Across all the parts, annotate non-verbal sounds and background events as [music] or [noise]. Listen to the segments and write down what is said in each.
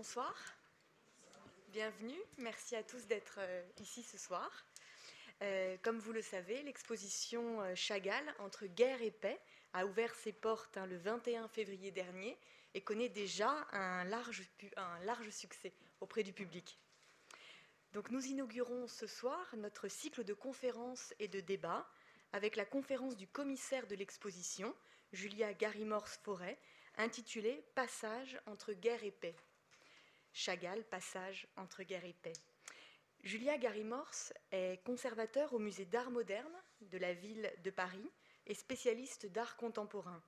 bonsoir. Bienvenue. Merci à tous d'être euh, ici ce soir. Euh, comme vous le savez, l'exposition euh, Chagall entre guerre et paix a ouvert ses portes hein, le 21 février dernier et connaît déjà un large, un large succès auprès du public. Donc nous inaugurons ce soir notre cycle de conférences et de débats avec la conférence du commissaire de l'exposition, Julia Garimors-Forêt, intitulée Passage entre guerre et paix. Chagall, Passage entre guerre et paix. Julia Garimors est conservateur au musée d'art moderne de la ville de Paris et spécialiste d'art contemporain.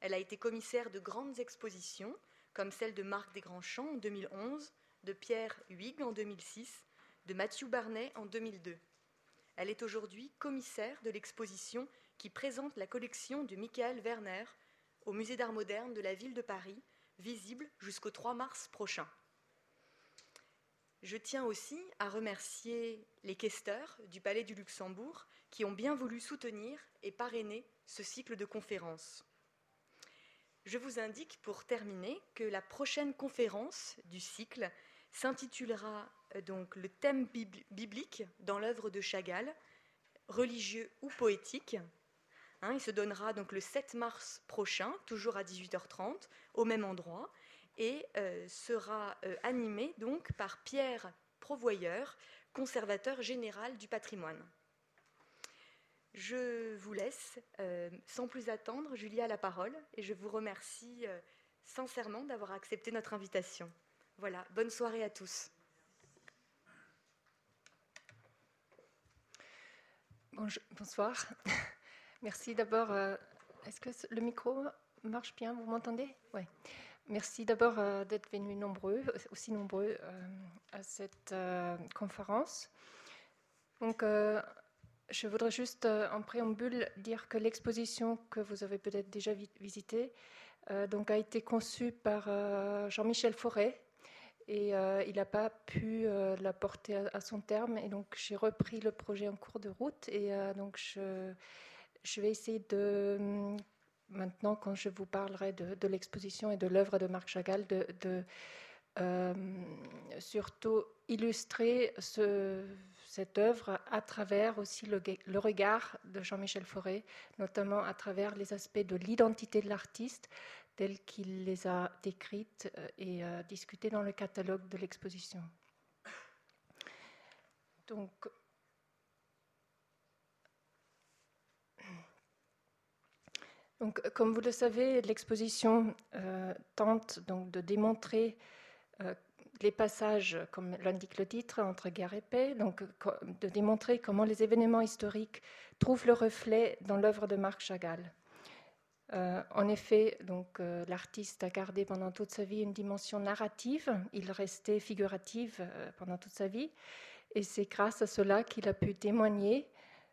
Elle a été commissaire de grandes expositions, comme celle de Marc Desgrands-Champs en 2011, de Pierre Huyghe en 2006, de Mathieu Barnet en 2002. Elle est aujourd'hui commissaire de l'exposition qui présente la collection de Michael Werner au musée d'art moderne de la ville de Paris, visible jusqu'au 3 mars prochain. Je tiens aussi à remercier les questeurs du Palais du Luxembourg qui ont bien voulu soutenir et parrainer ce cycle de conférences. Je vous indique pour terminer que la prochaine conférence du cycle s'intitulera euh, donc le thème biblique dans l'œuvre de Chagall, religieux ou poétique. Hein, il se donnera donc le 7 mars prochain, toujours à 18h30, au même endroit et euh, sera euh, animé donc par Pierre Provoyeur, conservateur général du patrimoine. Je vous laisse euh, sans plus attendre, Julia, la parole, et je vous remercie sincèrement d'avoir accepté notre invitation. Voilà, bonne soirée à tous. bonsoir. [laughs] Merci d'abord. Est-ce que le micro marche bien? Vous m'entendez? Oui. Merci d'abord euh, d'être venus nombreux, aussi nombreux euh, à cette euh, conférence. Donc, je voudrais juste en préambule dire que l'exposition que vous avez peut-être déjà visitée donc a été conçue par Jean-Michel Forêt et il n'a pas pu la porter à, son terme et donc j'ai repris le projet en cours de route et donc je vais essayer de maintenant, quand je vous parlerai de, l'exposition et de l'œuvre de Marc Chagall, de, euh, surtout illustrer cette œuvre à travers aussi le, regard de Jean-Michel Fauré, notamment à travers les aspects de l'identité de l'artiste tels qu'il les a décrites euh, et euh, discutées dans le catalogue de l'exposition. Donc, Donc, euh, comme vous le savez, l'exposition euh, tente donc de démontrer euh, les passages, comme l'indique le titre, entre guerre et paix, donc de démontrer comment les événements historiques trouvent le reflet dans l'œuvre de Marc Chagall. en effet, donc l'artiste a gardé pendant toute sa vie une dimension narrative. Il restait figuratif pendant toute sa vie, et c'est grâce à cela qu'il a pu témoigner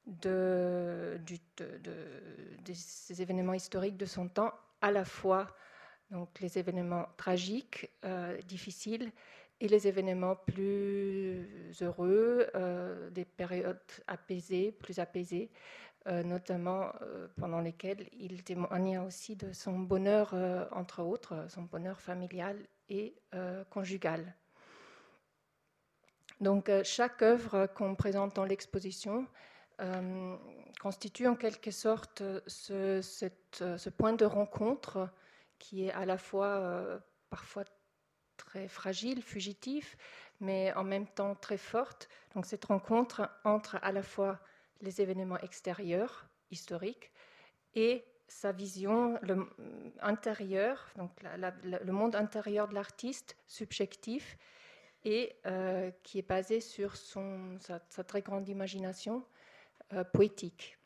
de, ces événements historiques de son temps, à la fois donc, les événements tragiques, euh, difficiles, et les événements plus heureux, euh, des périodes apaisées, plus apaisées, euh, notamment pendant lesquelles il témoignait aussi de son bonheur, entre autres, son bonheur familial et conjugal. Donc chaque œuvre qu'on présente dans l'exposition euh, constitue en quelque sorte ce, ce, point de rencontre qui est à la fois euh, parfois très fragile, fugitif, mais en même temps très forte. Donc cette rencontre entre à la fois les événements extérieurs, historiques, et sa vision intérieure, donc le monde intérieur de l'artiste, subjectif, et euh, qui est basé sur sa, très grande imagination euh, poétique.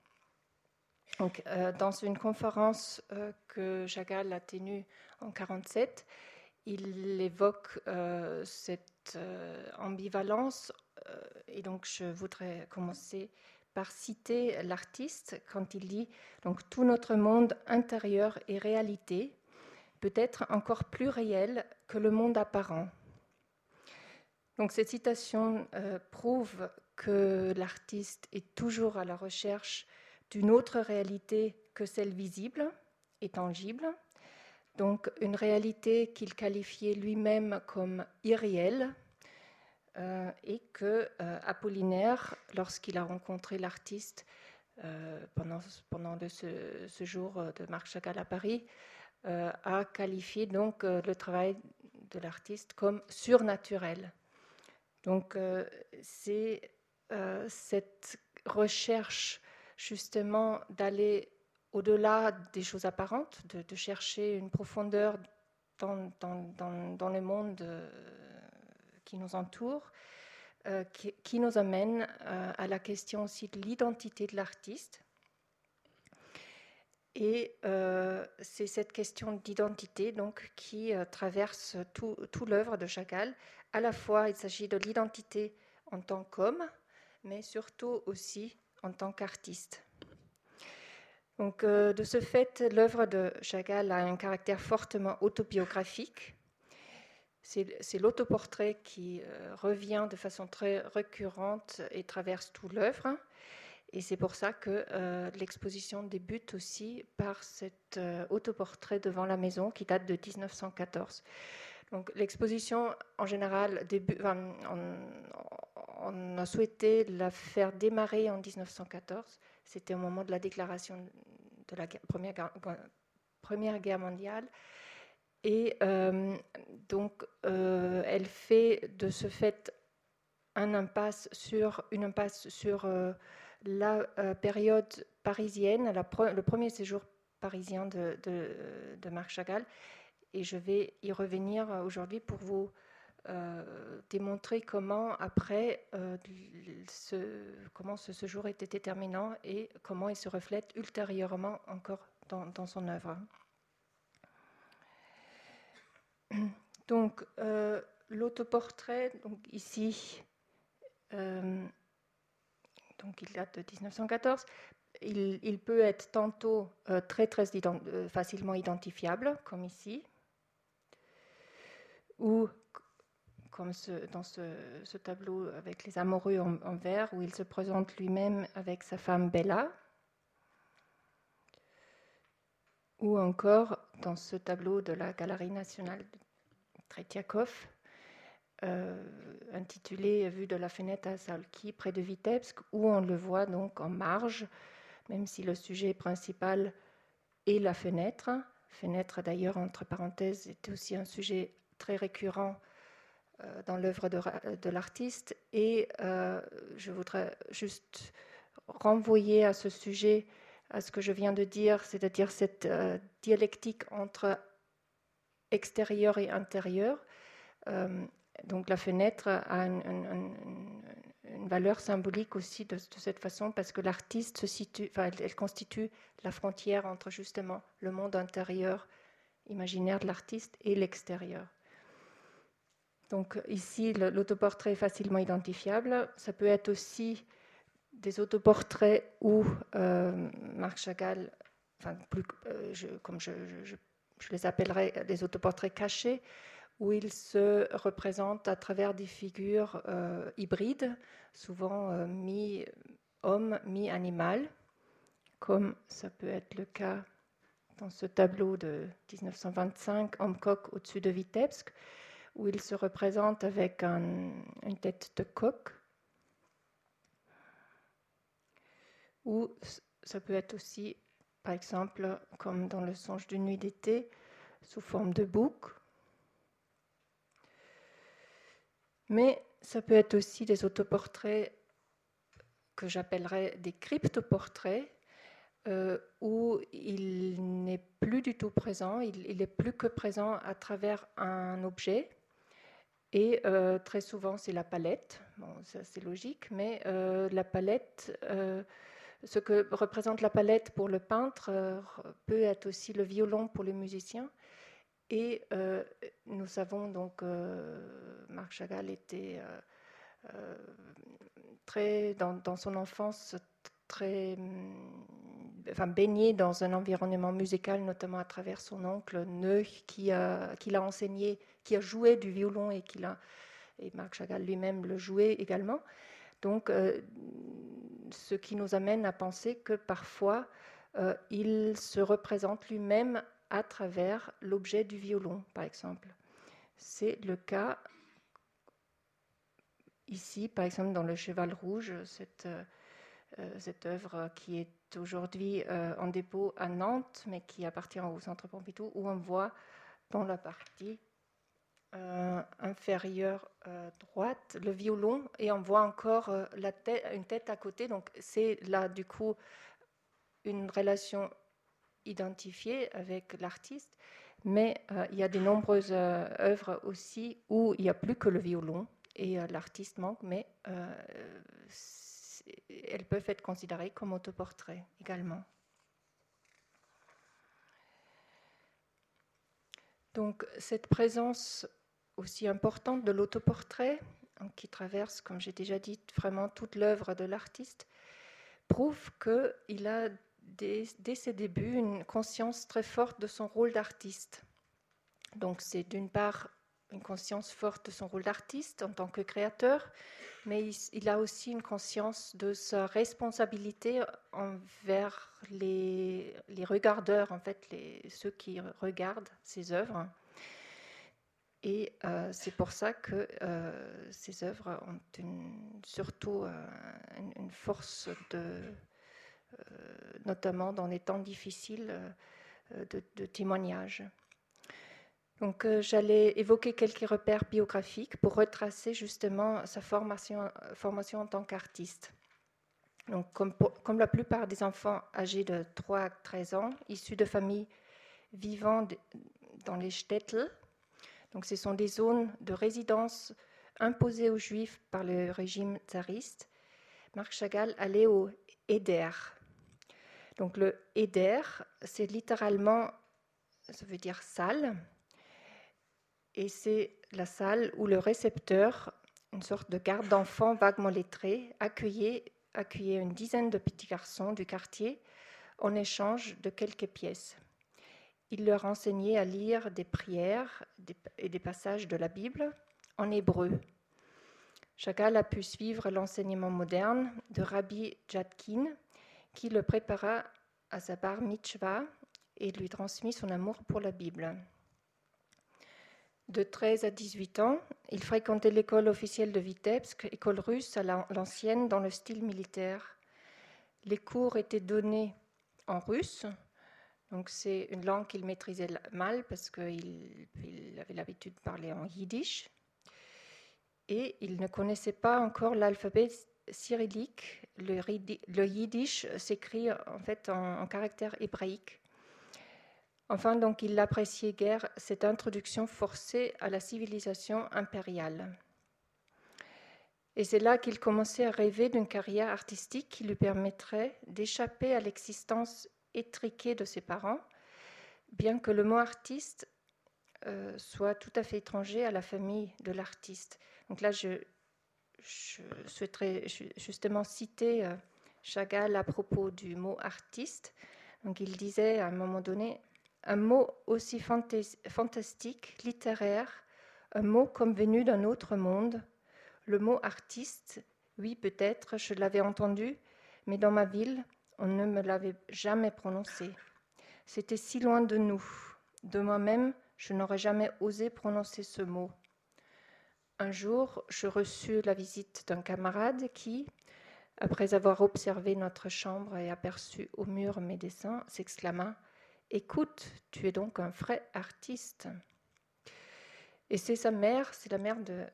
Donc, euh, dans une conférence euh, que Chagall a tenue en 1947, il évoque cette ambivalence et donc je voudrais commencer par citer l'artiste quand il dit donc tout notre monde intérieur et réalité peut être encore plus réel que le monde apparent. Donc cette citation prouve que l'artiste est toujours à la recherche d'une autre réalité que celle visible et tangible, donc une réalité qu'il qualifiait lui-même comme irréelle, euh, et que euh, Apollinaire, lorsqu'il a rencontré l'artiste euh, pendant, pendant ce, jour de Marc Chagall à Paris, a qualifié donc le travail de l'artiste comme surnaturel. Donc c'est cette recherche justement d'aller au-delà des choses apparentes, de, chercher une profondeur dans, le monde qui nous entoure, euh, qui, nous amène euh, à la question aussi de l'identité de l'artiste. Et euh, c'est cette question d'identité donc qui traverse tout, tout l'œuvre de Chagall. À la fois, il s'agit de l'identité en tant qu'homme, mais surtout aussi en tant qu'artiste. Donc, de ce fait, l'œuvre de Chagall a un caractère fortement autobiographique c'est l'autoportrait qui euh, revient de façon très récurrente et traverse tout l'œuvre. Et c'est pour ça que euh, l'exposition débute aussi par cet euh, autoportrait devant la maison qui date de 1914. Donc l'exposition, en général, début, on, a souhaité la faire démarrer en 1914. C'était au moment de la déclaration de la Première, Guerre mondiale. Et euh, donc, euh, elle fait de ce fait un impasse sur, une impasse sur euh, la période parisienne, le premier séjour parisien de, de, Marc Chagall. Et je vais y revenir aujourd'hui pour vous démontrer comment, après, ce, comment ce séjour était déterminant et comment il se reflète ultérieurement encore dans, dans son œuvre. [clears throat] Donc, euh, l'autoportrait, donc ici, euh, donc il date de 1914. Il, peut être tantôt euh, très très facilement identifiable, comme ici, ou comme dans ce, tableau avec les amoureux en, vert, où il se présente lui-même avec sa femme Bella, ou encore dans ce tableau de la Galerie nationale de Tretiakov, euh, intitulé Vue de la fenêtre à Salki, près de Vitebsk, où on le voit donc en marge, même si le sujet principal est la fenêtre. Fenêtre, d'ailleurs, entre parenthèses, est aussi un sujet très récurrent dans l'œuvre de, l'artiste. Et euh, je voudrais juste renvoyer à ce sujet à ce que je viens de dire, c'est-à-dire cette euh, dialectique entre extérieur et intérieur. Euh, donc la fenêtre a une, valeur symbolique aussi de, cette façon parce que l'artiste enfin, elle, constitue la frontière entre justement le monde intérieur imaginaire de l'artiste et l'extérieur. Donc ici, l'autoportrait est facilement identifiable. Ça peut être aussi des autoportraits où euh, Marc Chagall, enfin, plus, euh, comme je, les appellerai des autoportraits cachés, où il se représente à travers des figures euh, hybrides, souvent mi-homme, mi-animal, comme ça peut être le cas dans ce tableau de 1925, Homme-coq au-dessus de Vitebsk, où il se représente avec une tête de coq ou ça peut être aussi, par exemple, comme dans le songe d'une nuit d'été, sous forme de bouc. Mais ça peut être aussi des autoportraits que j'appellerais des cryptoportraits, euh, où il n'est plus du tout présent, il, est plus que présent à travers un objet. Et euh, très souvent, c'est la palette. Bon, c'est logique, mais euh, la palette ce que représente la palette pour le peintre euh, peut être aussi le violon pour le musicien. Et euh, nous savons donc, euh, Marc Chagall était très, dans, son enfance très enfin, baigné dans un environnement musical, notamment à travers son oncle Neuch, qui l'a enseigné, qui a joué du violon et, qui l'a, et Marc Chagall lui-même le jouait également. Donc, euh, ce qui nous amène à penser que parfois, euh, il se représente lui-même à travers l'objet du violon, par exemple. C'est le cas ici, par exemple, dans Le Cheval Rouge, cette, cette œuvre qui est aujourd'hui en dépôt à Nantes, mais qui appartient au Centre Pompidou, où on voit dans la partie euh, inférieure euh, droite le violon et on voit encore euh, une tête à côté. Donc c'est là du coup une relation identifiée avec l'artiste. Mais il y a de nombreuses œuvres aussi où il n'y a plus que le violon et l'artiste manque, mais elles peuvent être considérées comme autoportraits également. Donc cette présence aussi importante de l'autoportrait, hein, qui traverse, comme j'ai déjà dit, vraiment toute l'œuvre de l'artiste, prouve qu'il a dès, ses débuts une conscience très forte de son rôle d'artiste. Donc c'est d'une part une conscience forte de son rôle d'artiste en tant que créateur, mais il, a aussi une conscience de sa responsabilité envers les, regardeurs, en fait, ceux qui regardent ses œuvres. Et euh, c'est pour ça que euh, ces œuvres ont surtout euh, une, force, de, notamment dans les temps difficiles, de, témoignage. Donc, euh, j'allais évoquer quelques repères biographiques pour retracer justement sa formation, en tant qu'artiste. Donc, comme, la plupart des enfants âgés de 3 à 13 ans, issus de familles vivant dans les shtetl, ce sont des zones de résidence imposées aux juifs par le régime tsariste, Marc Chagall allait au Eder. Donc le Eder, c'est littéralement, ça veut dire salle, et c'est la salle où le récepteur, une sorte de garde d'enfants vaguement lettré, accueillait une dizaine de petits garçons du quartier en échange de quelques pièces. Il leur enseignait à lire des prières et des passages de la Bible en hébreu. Chagall a pu suivre l'enseignement moderne de Rabbi Jadkin, qui le prépara à sa bar mitzvah et lui transmit son amour pour la Bible. De 13 à 18 ans, il fréquentait l'école officielle de Vitebsk, école russe à l'ancienne dans le style militaire. Les cours étaient donnés en russe, c'est une langue qu'il maîtrisait mal parce qu'il avait l'habitude de parler en yiddish. Et il ne connaissait pas encore l'alphabet cyrillique. Le, yiddish s'écrit en fait en, caractère hébraïque. Enfin, donc, il n'appréciait guère cette introduction forcée à la civilisation impériale. Et c'est là qu'il commençait à rêver d'une carrière artistique qui lui permettrait d'échapper à l'existence étriquée de ses parents, bien que le mot artiste euh, soit tout à fait étranger à la famille de l'artiste. Donc là, je, souhaiterais justement citer euh, Chagall à propos du mot artiste. Donc il disait à un moment donné, un mot aussi fantastique, littéraire, un mot comme venu d'un autre monde. Le mot artiste, oui peut-être, je l'avais entendu, mais dans ma ville, on ne me l'avait jamais prononcé. C'était si loin de nous. De moi-même, je n'aurais jamais osé prononcer ce mot. Un jour, je reçus la visite d'un camarade qui, après avoir observé notre chambre et aperçu au mur mes dessins, s'exclama Écoute, tu es donc un vrai artiste. Et c'est sa mère, c'est la mère de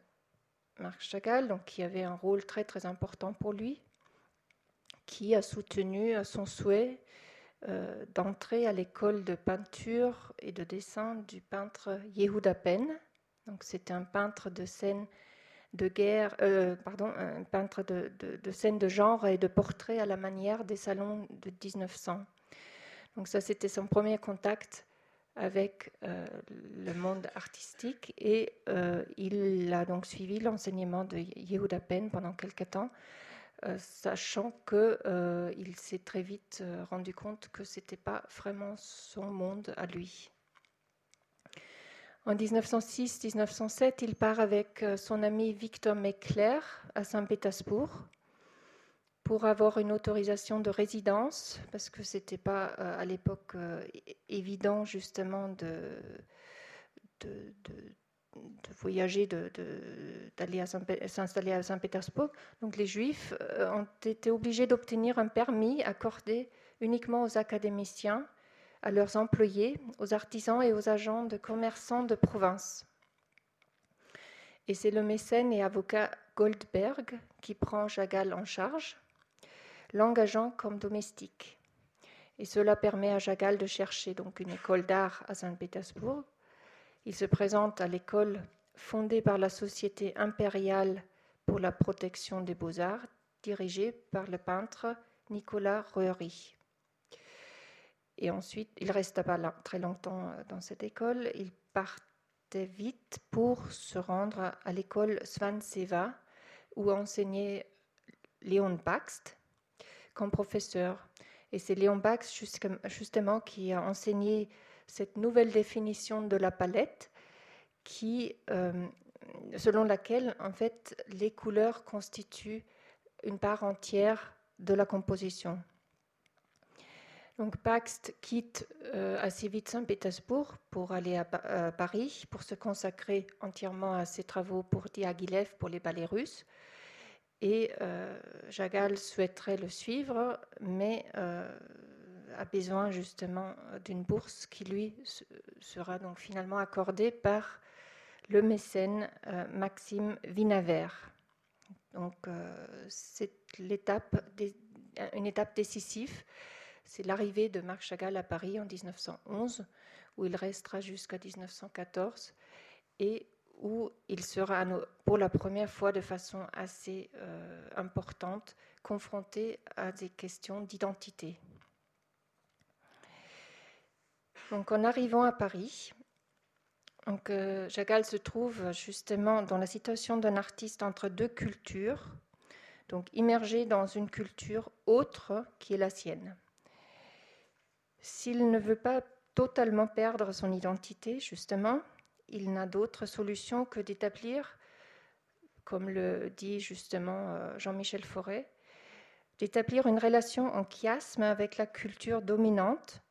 Marc Chagall, donc qui avait un rôle très très important pour lui, qui a soutenu son souhait euh, d'entrer à l'école de peinture et de dessin du peintre Yehuda Pen. Donc c'était un peintre de scène de guerre, euh, pardon, un peintre de, de, de scènes de genre et de portraits à la manière des salons de 1900. Donc ça, c'était son premier contact avec euh, le monde artistique et euh, il a donc suivi l'enseignement de Yehuda Pen pendant quelques temps, euh, sachant qu'il s'est très vite rendu compte que ce n'était pas vraiment son monde à lui. En 1906-1907, il part avec son ami Victor Meckler à Saint-Pétersbourg pour avoir une autorisation de résidence, parce que ce n'était pas à l'époque évident justement de voyager, d'aller s'installer à Saint-Pétersbourg. Donc les Juifs euh, ont été obligés d'obtenir un permis accordé uniquement aux académiciens, à leurs employés, aux artisans et aux agents de commerçants de province. Et c'est le mécène et avocat Goldberg qui prend Jagal en charge, l'engageant comme domestique. Et cela permet à Jagal de chercher donc une école d'art à Saint-Pétersbourg il se présente à l'école fondée par la Société impériale pour la protection des beaux-arts, dirigée par le peintre Nicolas Reury. Et ensuite, il resta pas très longtemps euh, dans cette école. Il partait vite pour se rendre à l'école Svanseva, où enseignait Léon Baxt comme professeur. Et c'est Léon Baxt justement qui a enseigné cette nouvelle définition de la palette qui, euh, selon laquelle en fait les couleurs constituent une part entière de la composition. Donc Paxt quitte euh, assez vite Saint-Pétersbourg pour aller à, Paris, pour se consacrer entièrement à ses travaux pour Diaghilev, pour les ballets russes. Et euh, Jagal souhaiterait le suivre, mais a besoin justement d'une bourse qui lui sera donc finalement accordée par le mécène euh, Maxime Vinaver. Donc euh, c'est l'étape, une étape décisive, c'est l'arrivée de Marc Chagall à Paris en 1911, où il restera jusqu'à 1914 et où il sera pour la première fois de façon assez euh, importante confronté à des questions d'identité. Donc, en arrivant à Paris, donc, euh, se trouve justement dans la situation d'un artiste entre deux cultures, donc immergé dans une culture autre qui est la sienne. S'il ne veut pas totalement perdre son identité, justement, il n'a d'autre solution que d'établir, comme le dit justement euh, Jean-Michel Forêt, d'établir une relation en chiasme avec la culture dominante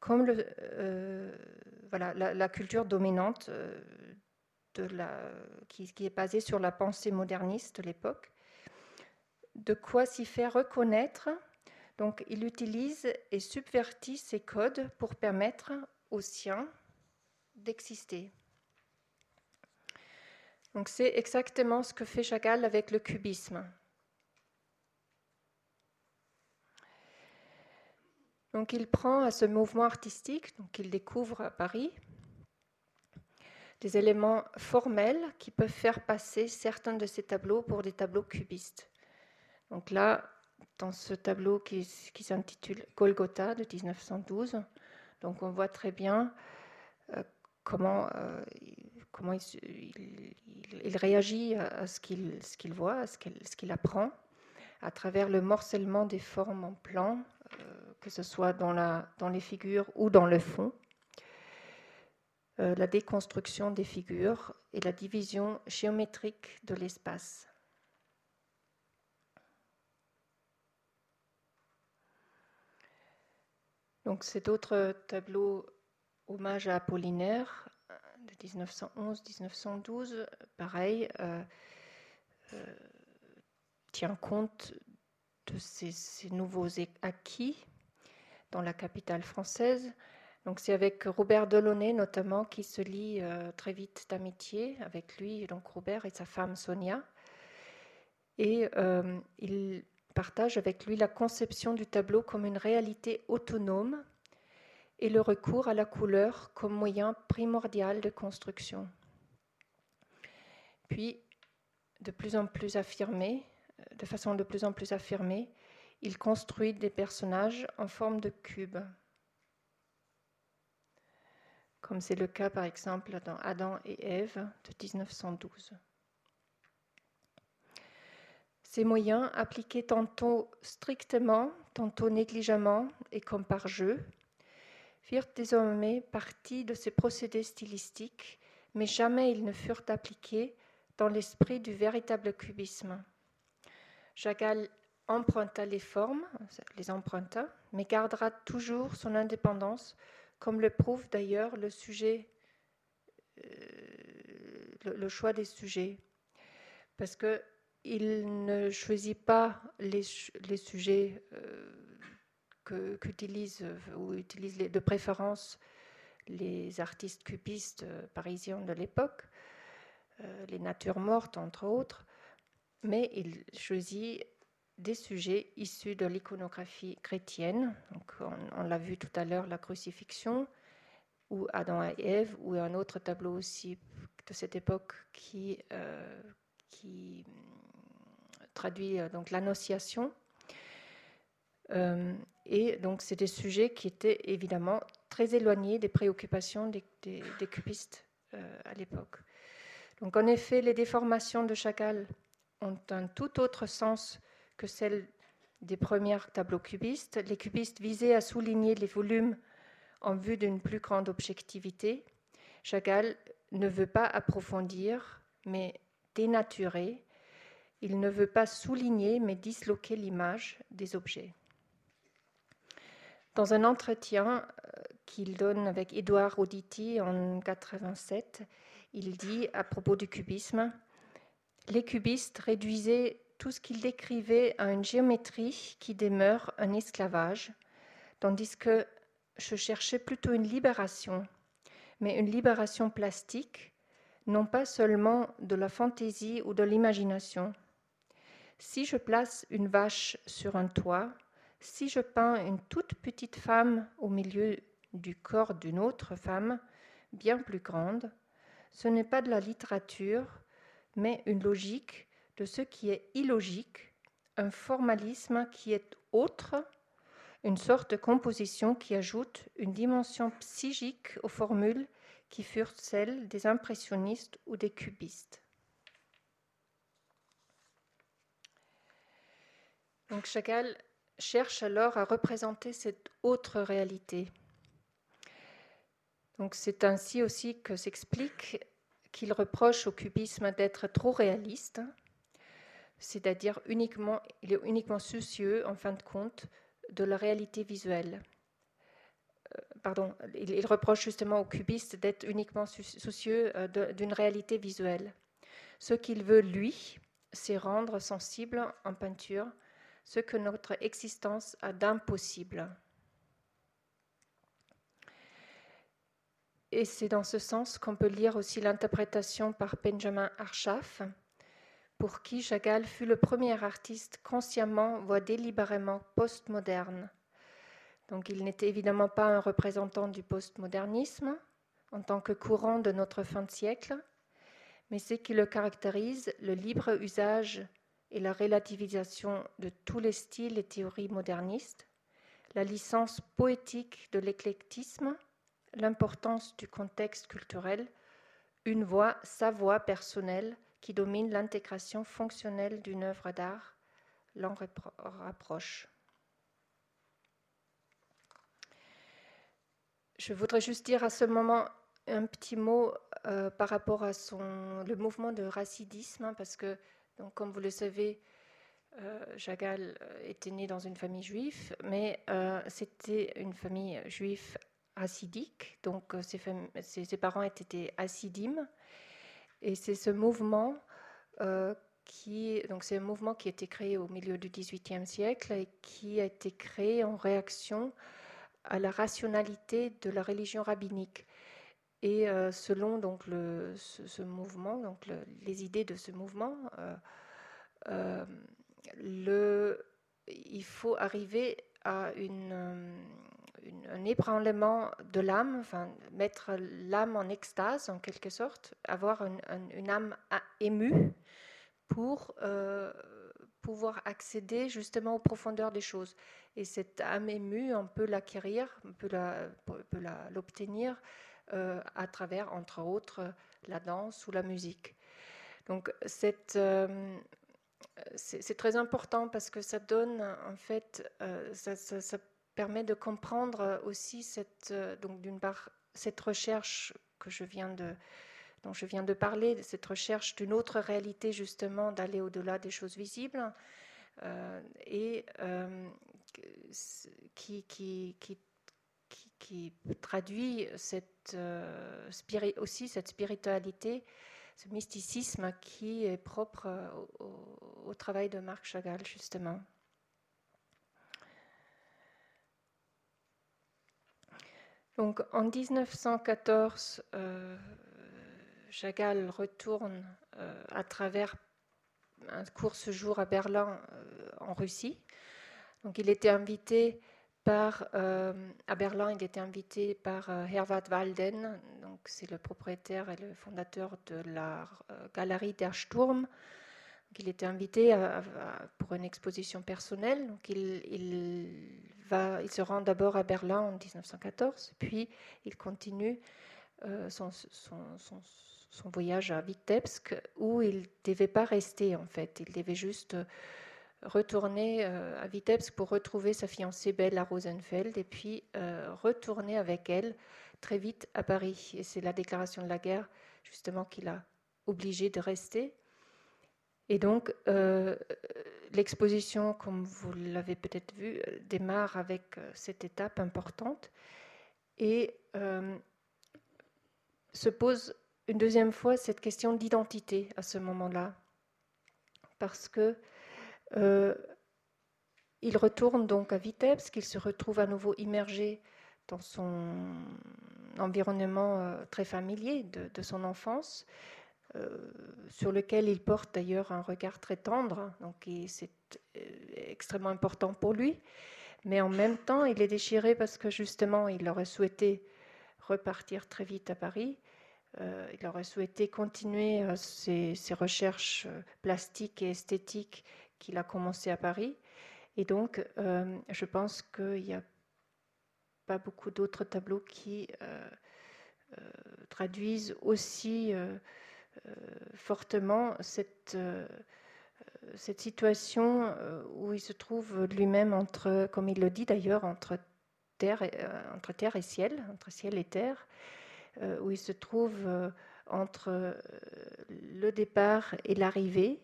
comme euh, la, culture dominante euh, qui, est basée sur la pensée moderniste de l'époque, de quoi s'y faire reconnaître. Donc il utilise et subvertit ces codes pour permettre aux siens d'exister. Donc c'est exactement ce que fait Chagall avec le cubisme. Donc il prend à ce mouvement artistique qu'il découvre à Paris des éléments formels qui peuvent faire passer certains de ces tableaux pour des tableaux cubistes. Donc là, dans ce tableau qui, s'intitule Golgotha de 1912, donc on voit très bien euh, comment, euh, comment il, réagit à ce qu'il voit, à ce qu'il apprend, à travers le morcellement des formes en plan, que ce soit dans, la, dans les figures ou dans le fond, euh, la déconstruction des figures et la division géométrique de l'espace. Donc cet autre tableau, hommage à Apollinaire, de 1911-1912, pareil, euh, euh, tient compte de ces, nouveaux acquis dans la capitale française. Donc c'est avec Robert Delaunay notamment qui se lie euh, très vite d'amitié avec lui, donc Robert et sa femme Sonia. Et euh, il partage avec lui la conception du tableau comme une réalité autonome et le recours à la couleur comme moyen primordial de construction. Puis, de plus en plus affirmé, de façon de plus en plus affirmée, il construit des personnages en forme de cube, comme c'est le cas par exemple dans Adam et Ève de 1912. Ces moyens, appliqués tantôt strictement, tantôt négligemment et comme par jeu, firent désormais partie de ces procédés stylistiques, mais jamais ils ne furent appliqués dans l'esprit du véritable cubisme. Chagall emprunta les formes, les emprunta, mais gardera toujours son indépendance, comme le prouve d'ailleurs le sujet, euh, le, choix des sujets, parce que il ne choisit pas les, les sujets euh, qu'utilisent ou utilisent de préférence les artistes cubistes euh, parisiens de l'époque, les natures mortes entre autres, mais il choisit des sujets issus de l'iconographie chrétienne. Donc on, l'a vu tout à l'heure, la crucifixion, ou Adam et Ève, ou un autre tableau aussi de cette époque qui, euh, qui traduit euh, donc l'annonciation. Euh, et donc c'est des sujets qui étaient évidemment très éloignés des préoccupations des, des, cubistes à l'époque. Donc en effet, les déformations de Chagall ont un tout autre sens que celles des premiers tableaux cubistes. Les cubistes visaient à souligner les volumes en vue d'une plus grande objectivité. Chagall ne veut pas approfondir, mais dénaturer. Il ne veut pas souligner, mais disloquer l'image des objets. Dans un entretien euh, qu'il donne avec Édouard Auditi en 1987, il dit à propos du cubisme les cubistes réduisaient tout ce qu'ils décrivaient à une géométrie qui demeure un esclavage, tandis que je cherchais plutôt une libération, mais une libération plastique, non pas seulement de la fantaisie ou de l'imagination. Si je place une vache sur un toit, si je peins une toute petite femme au milieu du corps d'une autre femme, bien plus grande, ce n'est pas de la littérature, mais une logique de ce qui est illogique, un formalisme qui est autre, une sorte de composition qui ajoute une dimension psychique aux formules qui furent celles des impressionnistes ou des cubistes. Donc Chagall cherche alors à représenter cette autre réalité. Donc c'est ainsi aussi que s'explique qu'il reproche au cubisme d'être trop réaliste, c'est-à-dire uniquement, il est uniquement soucieux, en fin de compte, de la réalité visuelle. Euh, pardon, il, reproche justement au cubiste d'être uniquement soucieux euh, d'une réalité visuelle. Ce qu'il veut, lui, c'est rendre sensible en peinture ce que notre existence a d'impossible. Et c'est dans ce sens qu'on peut lire aussi l'interprétation par Benjamin Arshaf, pour qui Chagall fut le premier artiste consciemment, voire délibérément postmoderne. Donc il n'était évidemment pas un représentant du postmodernisme en tant que courant de notre fin de siècle, mais ce qui le caractérise, le libre usage et la relativisation de tous les styles et théories modernistes, la licence poétique de l'éclectisme, l'importance du contexte culturel, une voix, sa voix personnelle, qui domine l'intégration fonctionnelle d'une œuvre d'art, l'en rapproche. Je voudrais juste dire à ce moment un petit mot euh, par rapport à son, le mouvement de racidisme, hein, parce que, donc, comme vous le savez, euh, Jagal euh, était né dans une famille juive, mais c'était une famille juive acidique, donc euh, ses, parents étaient acidimes. Et c'est ce mouvement euh, qui, donc c'est mouvement qui a été créé au milieu du XVIIIe siècle et qui a été créé en réaction à la rationalité de la religion rabbinique. Et euh, selon donc ce, mouvement, donc les idées de ce mouvement, il faut arriver à une un ébranlement de l'âme, enfin, mettre l'âme en extase en quelque sorte, avoir une, âme émue pour euh, pouvoir accéder justement aux profondeurs des choses. Et cette âme émue, on peut l'acquérir, on peut l'obtenir euh, à travers, entre autres, la danse ou la musique. Donc euh, c'est très important parce que ça donne en fait, ça, permet de comprendre aussi cette, euh, donc d'une part, cette recherche que je viens de, dont je viens de parler, cette recherche d'une autre réalité justement, d'aller au-delà des choses visibles, et qui, qui, qui, qui, traduit cette, aussi cette spiritualité, ce mysticisme qui est propre au travail de Marc Chagall, justement. Donc en 1914, euh, Chagall retourne euh, à travers un court séjour à Berlin euh, en Russie. Donc il était invité par, à Berlin, il était invité par Herwart Walden, donc c'est le propriétaire et le fondateur de la galerie Der Sturm. Il était invité pour une exposition personnelle. Donc il, il il se rend d'abord à Berlin en 1914, puis il continue euh, son, voyage à Vitebsk, où il ne devait pas rester en fait, il devait juste retourner euh, à Vitebsk pour retrouver sa fiancée Belle Rosenfeld et puis euh, retourner avec elle très vite à Paris. Et c'est la déclaration de la guerre justement qu'il a obligé de rester. Et donc, l'exposition, comme vous l'avez peut-être vu, euh, démarre avec euh, cette étape importante. Et euh, se pose une deuxième fois cette question d'identité à ce moment-là, parce que il retourne donc à Vitebsk, qu'il se retrouve à nouveau immergé dans son environnement très familier de son enfance, euh, sur lequel il porte d'ailleurs un regard très tendre, donc c'est euh, extrêmement important pour lui. Mais en même temps, il est déchiré parce que justement, il aurait souhaité repartir très vite à Paris. Euh, il aurait souhaité continuer ses, recherches plastiques et esthétiques qu'il a commencé à Paris. Et donc, je pense qu'il n'y a pas beaucoup d'autres tableaux qui traduisent aussi euh, fortement cette, euh, cette situation euh, où il se trouve lui-même entre, comme il le dit d'ailleurs, entre terre, et, entre terre et ciel, entre ciel et terre, où il se trouve entre le départ et l'arrivée.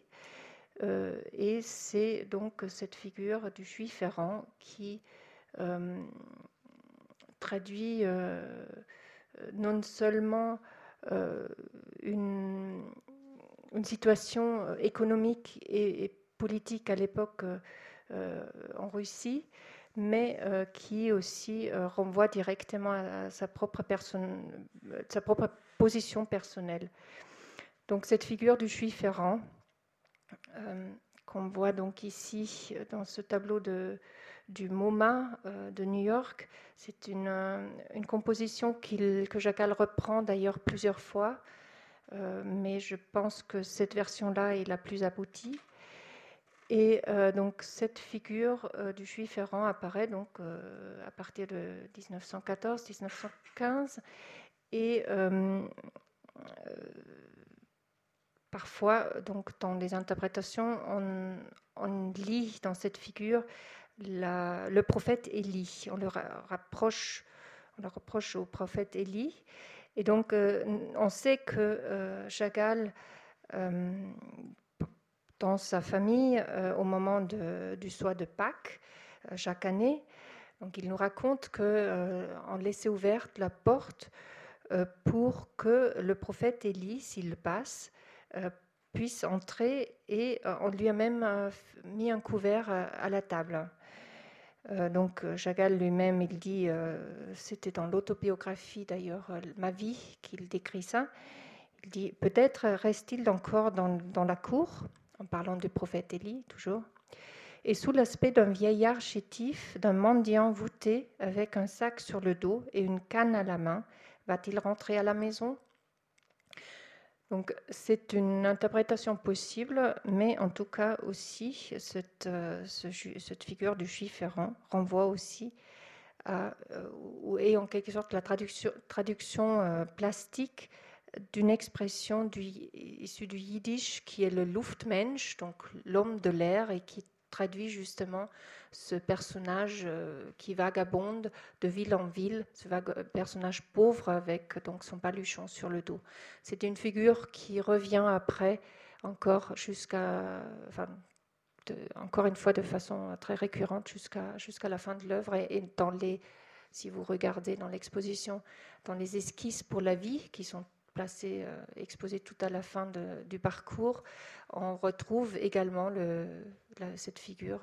et c'est donc cette figure du juif errant qui traduit non seulement euh, une, situation euh, économique et, politique à l'époque euh, en Russie, mais qui aussi renvoie directement à, sa, propre position personnelle. Donc cette figure du juif errant, qu'on voit donc ici dans ce tableau de, du MoMA euh, de New York. C'est une, euh, une, composition que Jacques reprend d'ailleurs plusieurs fois, euh, mais je pense que cette version-là est la plus aboutie. Et donc cette figure du juif errant apparaît donc à partir de 1914-1915 et parfois donc dans les interprétations on, on, lit dans cette figure le prophète Élie. On le rapproche, on le reproche au prophète Élie. Et donc, euh, on sait que euh, Chagall, euh, dans sa famille, au moment du soir de Pâques, chaque année, donc il nous raconte qu'on laissait ouverte la porte pour que le prophète Élie, s'il passe, puisse entrer et on lui a même mis un couvert à la table. Euh, donc Chagall lui-même, il dit, euh, c'était dans l'autobiographie d'ailleurs, euh, ma vie, qu'il décrit ça. Il dit, peut-être reste-t-il encore dans, dans, la cour, en parlant du prophète Élie toujours, et sous l'aspect d'un vieillard chétif, d'un mendiant voûté avec un sac sur le dos et une canne à la main, va-t-il rentrer à la maison? Donc c'est une interprétation possible, mais en tout cas aussi cette, euh, figure du juif errant renvoie aussi à, euh, et en quelque sorte la traduction, euh, plastique d'une expression issue du yiddish qui est le Luftmensch, donc l'homme de l'air, et qui traduit justement ce personnage euh, qui vagabonde de ville en ville, ce personnage pauvre avec donc son paluchon sur le dos. C'est une figure qui revient après encore jusqu'à encore une fois de façon très récurrente jusqu'à la fin de l'œuvre et, dans les si vous regardez dans l'exposition dans les esquisses pour la vie qui sont placées exposées tout à la fin du parcours on retrouve également le, cette figure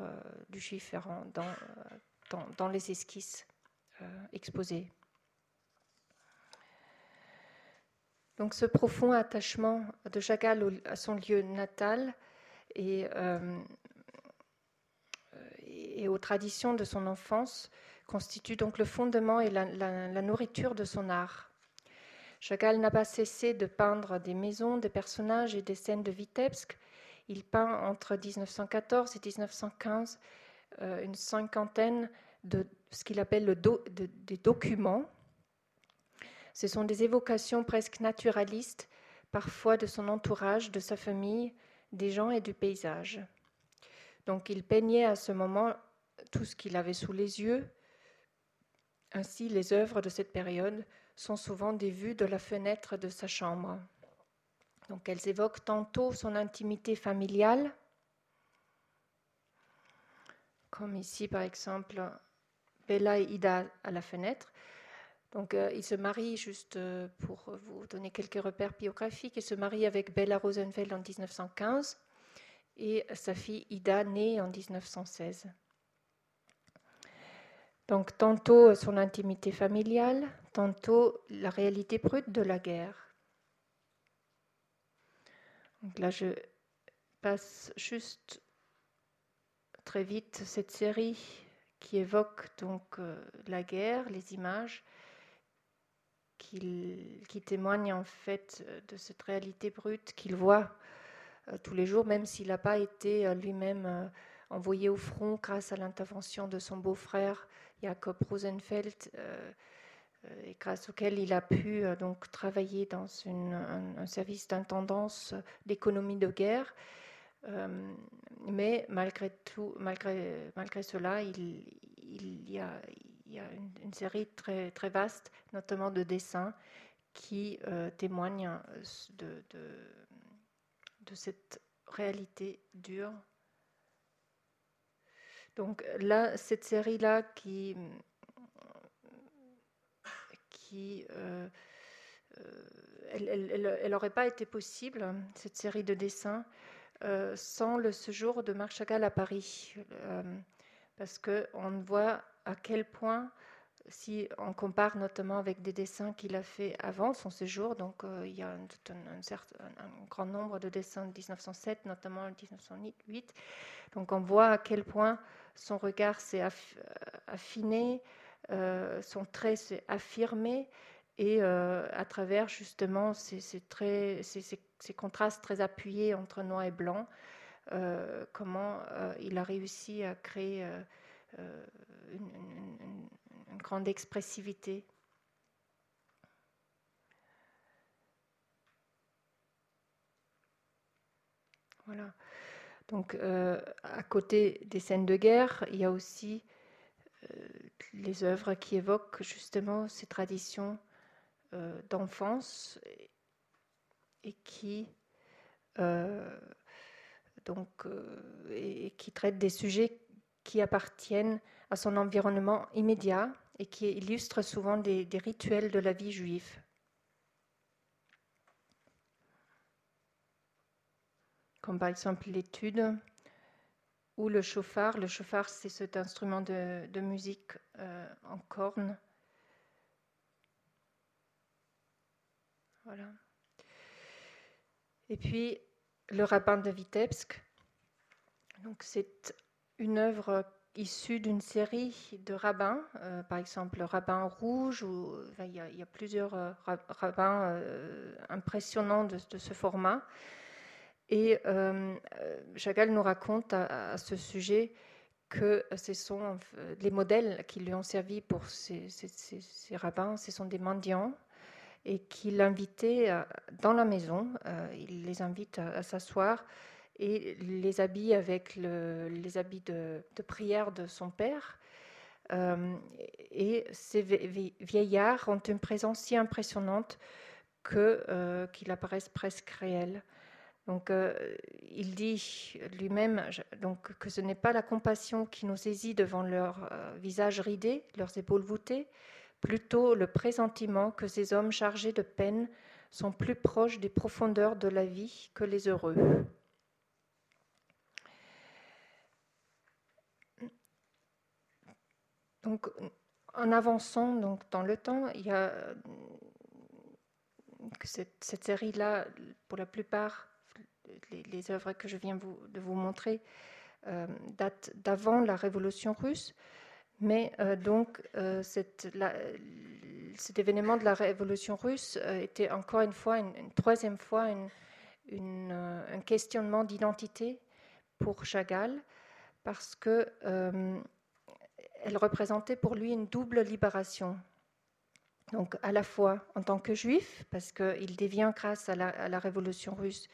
du juif errant dans, dans, les esquisses exposées Donc ce profond attachement de Chagall à son lieu natal euh, et, aux traditions de son enfance constitue donc le fondement et la, nourriture de son art. Chagall n'a pas cessé de peindre des maisons, des personnages et des scènes de Vitebsk. Il peint entre 1914 et 1915 euh, une cinquantaine de ce qu'il appelle le des documents ce sont des évocations presque naturalistes, parfois de son entourage, de sa famille, des gens et du paysage. Donc il peignait à ce moment tout ce qu'il avait sous les yeux. Ainsi, les œuvres de cette période sont souvent des vues de la fenêtre de sa chambre. Donc elles évoquent tantôt son intimité familiale, comme ici par exemple Bella et Ida à la fenêtre, donc, euh, il se marie, juste euh, pour vous donner quelques repères biographiques, il se marie avec Bella Rosenfeld en 1915 et sa fille Ida née en 1916. Donc, tantôt son intimité familiale, tantôt la réalité brute de la guerre. Donc là, je passe juste très vite cette série qui évoque donc euh, la guerre, les images qui témoigne en fait euh, de cette réalité brute qu'il voit euh, tous les jours, même s'il n'a pas été lui-même envoyé au front grâce à l'intervention de son beau-frère Jacob Rosenfeld, et grâce auquel il a pu donc travailler dans un, service d'intendance d'économie de guerre. mais malgré tout, malgré, malgré cela, il, y a une, série très, très vaste, notamment de dessins, qui euh, témoignent euh, de, de, cette réalité dure. Donc là, cette série-là qui, qui euh, elle n'aurait pas été possible, cette série de dessins, sans le séjour de Marc Chagall à Paris. parce qu'on voit à quel point, si on compare notamment avec des dessins qu'il a fait avant son séjour, donc euh, il y a un, un, grand nombre de dessins de 1907, notamment en 1908, donc on voit à quel point son regard s'est affiné, euh, son trait s'est affirmé, et euh, à travers justement ces, contrastes très appuyés entre noir et blanc, comment il a réussi à créer une, grande expressivité. Voilà. Donc, euh, à côté des scènes de guerre, il y a aussi euh, les œuvres qui évoquent justement ces traditions euh, d'enfance et qui donc et qui traitent des sujets qui appartiennent à son environnement immédiat et qui illustrent souvent des, rituels de la vie juive. Comme par exemple l'étude ou le chauffard. Le chauffard, c'est cet instrument de, musique euh, en corne. Voilà. Et puis le rabbin de Vitebsk. Donc c'est une œuvre issue d'une série de rabbins, euh, par exemple le rabbin rouge, ou, il, y a, plusieurs euh, rabbins impressionnants de, ce format. Et Chagall nous raconte à, ce sujet que ce sont les modèles qui lui ont servi pour ces, rabbins, ce sont des mendiants, et qu'il invitait dans la maison, il les invite à s'asseoir et les habits avec les habits de, prière de son père. Et ces vieillards ont une présence si impressionnante que, euh, apparaissent presque réels. Donc, il dit lui-même que ce n'est pas la compassion qui nous saisit devant leur visage ridé, leurs épaules voûtées, plutôt le pressentiment que ces hommes chargés de peine sont plus proches des profondeurs de la vie que les heureux. Donc, en avançant dans le temps, il y a que cette, série-là, pour la plupart, les, œuvres que je viens de vous montrer, euh, datent d'avant la Révolution russe. Mais euh, donc, euh, cet événement de la Révolution russe était encore une fois, une, troisième fois, un questionnement d'identité pour Chagall, parce que elle représentait pour lui une double libération. Donc, à la fois en tant que juif, parce qu'il devient, grâce à la Révolution russe,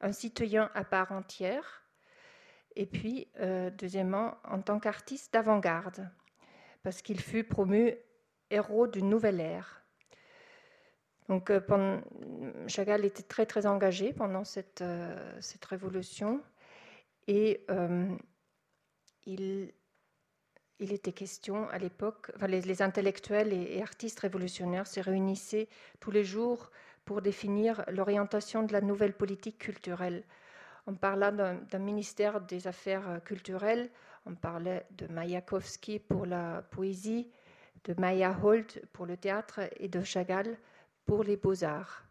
un citoyen à part entière, et puis, deuxièmement, en tant qu'artiste d'avant-garde parce qu'il fut promu héros d'une nouvelle ère. Donc, euh, Chagall était très très engagé pendant cette, euh, cette révolution et euh, il, il, était question à l'époque, enfin, les, intellectuels et, artistes révolutionnaires se réunissaient tous les jours pour définir l'orientation de la nouvelle politique culturelle. On parla d'un ministère des Affaires culturelles, on parlait de Mayakovsky pour la poésie, de Maya Holt pour le théâtre et de Chagall pour les beaux-arts.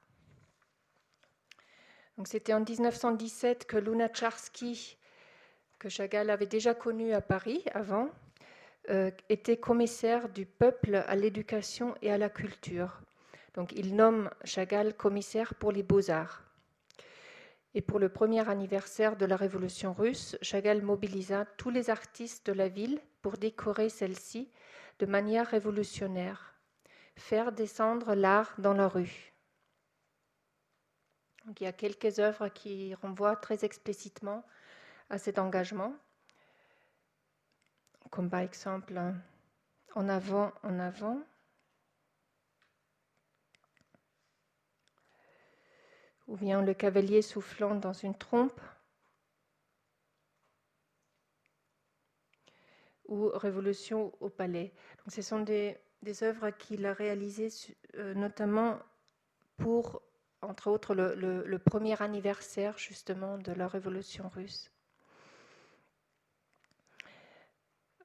c'était en 1917 que Lunacharsky, que Chagall avait déjà connu à Paris avant, euh, était commissaire du peuple à l'éducation et à la culture. Donc il nomme Chagall commissaire pour les beaux-arts. Et pour le premier anniversaire de la Révolution russe, Chagall mobilisa tous les artistes de la ville pour décorer celle-ci de manière révolutionnaire, faire descendre l'art dans la rue. il y a quelques œuvres qui renvoient très explicitement à cet engagement, comme par exemple En avant, en avant, ou bien le cavalier soufflant dans une trompe, ou Révolution au palais. Donc, ce sont des, œuvres qu'il a réalisées euh, notamment pour, entre autres, le, premier anniversaire justement de la Révolution russe.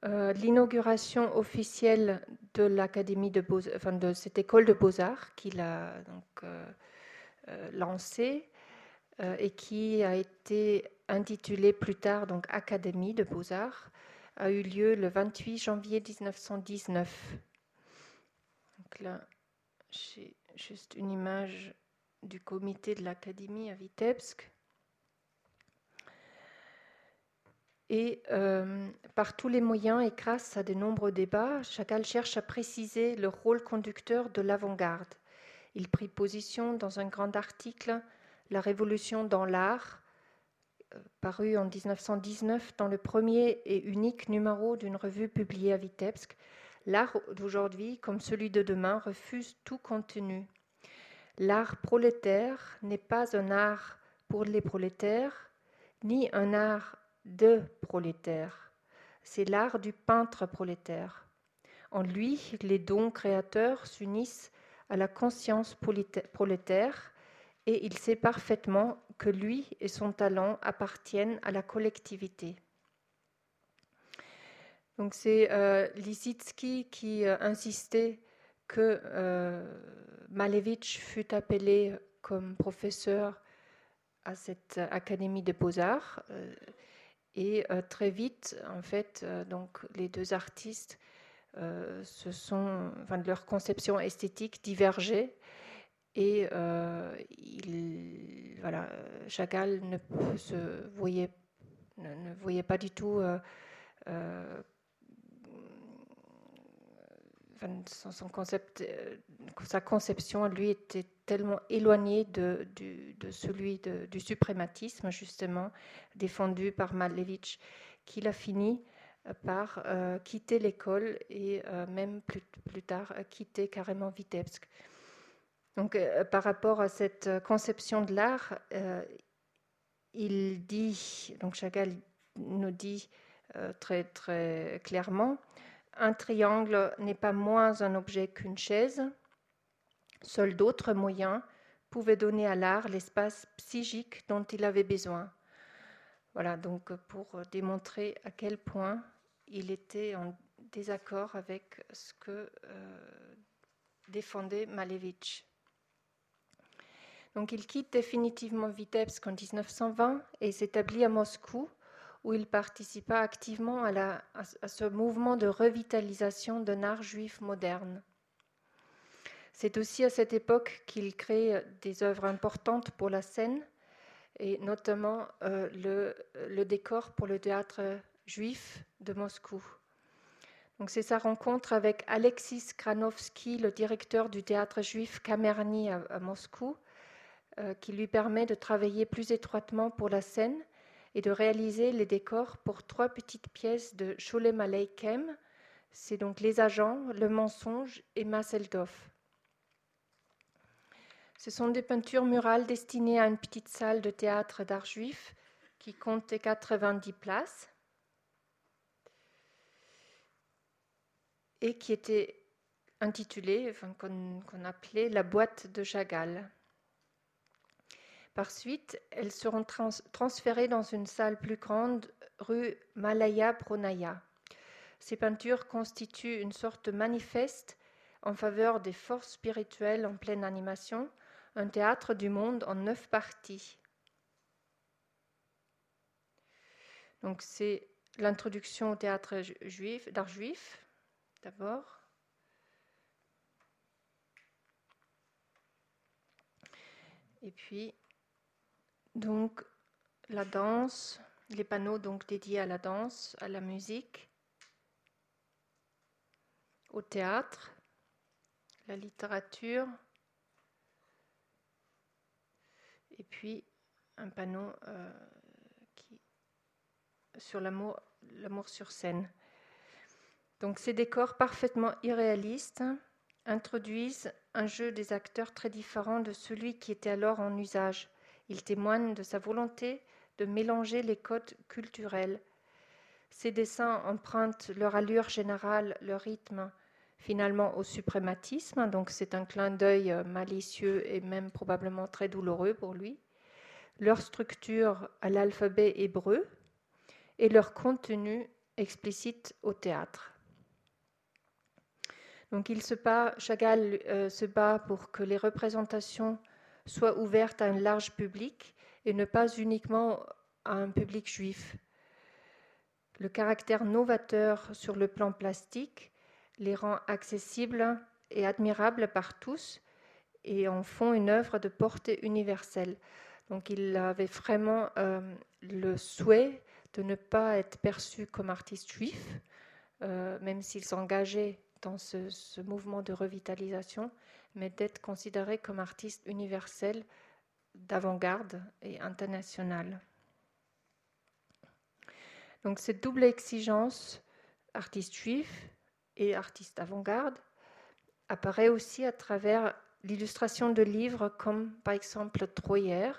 Euh, l'inauguration officielle de l'académie de, enfin de cette école de beaux-arts qu'il a donc, euh, euh, lancé euh, et qui a été intitulé plus tard donc Académie de beaux-arts, a eu lieu le 28 janvier 1919. Donc là, j'ai juste une image du comité de l'Académie à Vitebsk. Et euh, par tous les moyens et grâce à de nombreux débats, Chagall cherche à préciser le rôle conducteur de l'avant-garde. Il prit position dans un grand article, La Révolution dans l'art, euh, paru en 1919 dans le premier et unique numéro d'une revue publiée à Vitebsk. L'art d'aujourd'hui, comme celui de demain, refuse tout contenu. L'art prolétaire n'est pas un art pour les prolétaires, ni un art de prolétaires. C'est l'art du peintre prolétaire. En lui, les dons créateurs s'unissent à la conscience prolétaire et il sait parfaitement que lui et son talent appartiennent à la collectivité. Donc c'est euh, Lisitsky qui euh, insistait que euh, Malevich fut appelé comme professeur à cette académie des beaux-arts et très vite en fait donc les deux artistes euh, ce sont, enfin, leur conception esthétique divergeait et euh, il, voilà, Chagall ne se voyait, ne, voyait pas du tout euh, son, concept, sa conception, lui, était tellement éloignée de, de celui du suprématisme, justement, défendu par Malevich, qu'il a fini par euh, quitter l'école et euh, même plus, tard quitter carrément Vitebsk. Donc, euh, par rapport à cette conception de l'art, il dit, donc Chagall nous dit euh, très, très clairement, un triangle n'est pas moins un objet qu'une chaise. Seuls d'autres moyens pouvaient donner à l'art l'espace psychique dont il avait besoin. Voilà, donc pour démontrer à quel point il était en désaccord avec ce que euh, défendait Malevich. Donc il quitte définitivement Vitebsk en 1920 et s'établit à Moscou, où il participa activement à, ce mouvement de revitalisation d'un art juif moderne. C'est aussi à cette époque qu'il crée des œuvres importantes pour la scène, et notamment euh, le, décor pour le théâtre juif de Moscou. Donc c'est sa rencontre avec Alexis Kranovski, le directeur du théâtre juif Kamerny à, Moscou, euh, qui lui permet de travailler plus étroitement pour la scène et de réaliser les décors pour trois petites pièces de Sholem Aleikem. C'est donc Les Agents, Le Mensonge et Maseldov. Ce sont des peintures murales destinées à une petite salle de théâtre d'art juif qui comptait 90 places et qui était intitulée, enfin, qu'on appelait la boîte de Chagall. Par suite, elles seront transférées dans une salle plus grande rue Malaya Pronaya. Ces peintures constituent une sorte de manifeste en faveur des forces spirituelles en pleine animation, un théâtre du monde en neuf parties. Donc c'est l'introduction au théâtre juif, d'art juif, d'abord. Et puis, donc, la danse, les panneaux donc dédiés à la danse, à la musique, au théâtre, la littérature, et puis un panneau euh, qui, sur l'amour, l'amour sur scène. Donc ces décors parfaitement irréalistes introduisent un jeu des acteurs très différent de celui qui était alors en usage. Ils témoignent de sa volonté de mélanger les codes culturels. Ces dessins empruntent leur allure générale, leur rythme, finalement au suprématisme, donc c'est un clin d'œil malicieux et même probablement très douloureux pour lui, leur structure à l'alphabet hébreu et leur contenu explicite au théâtre. Donc il se bat, Chagall euh, se bat pour que les représentations soient ouvertes à un large public et ne pas uniquement à un public juif. Le caractère novateur sur le plan plastique les rend accessibles et admirables par tous et en font une œuvre de portée universelle. Donc il avait vraiment euh, le souhait de ne pas être perçu comme artiste juif, euh, même s'il s'engageait dans ce, mouvement de revitalisation, mais d'être considéré comme artiste universel d'avant-garde et international. Donc cette double exigence, artiste juif, et artiste avant-garde apparaît aussi à travers l'illustration de livres comme par exemple Troyer.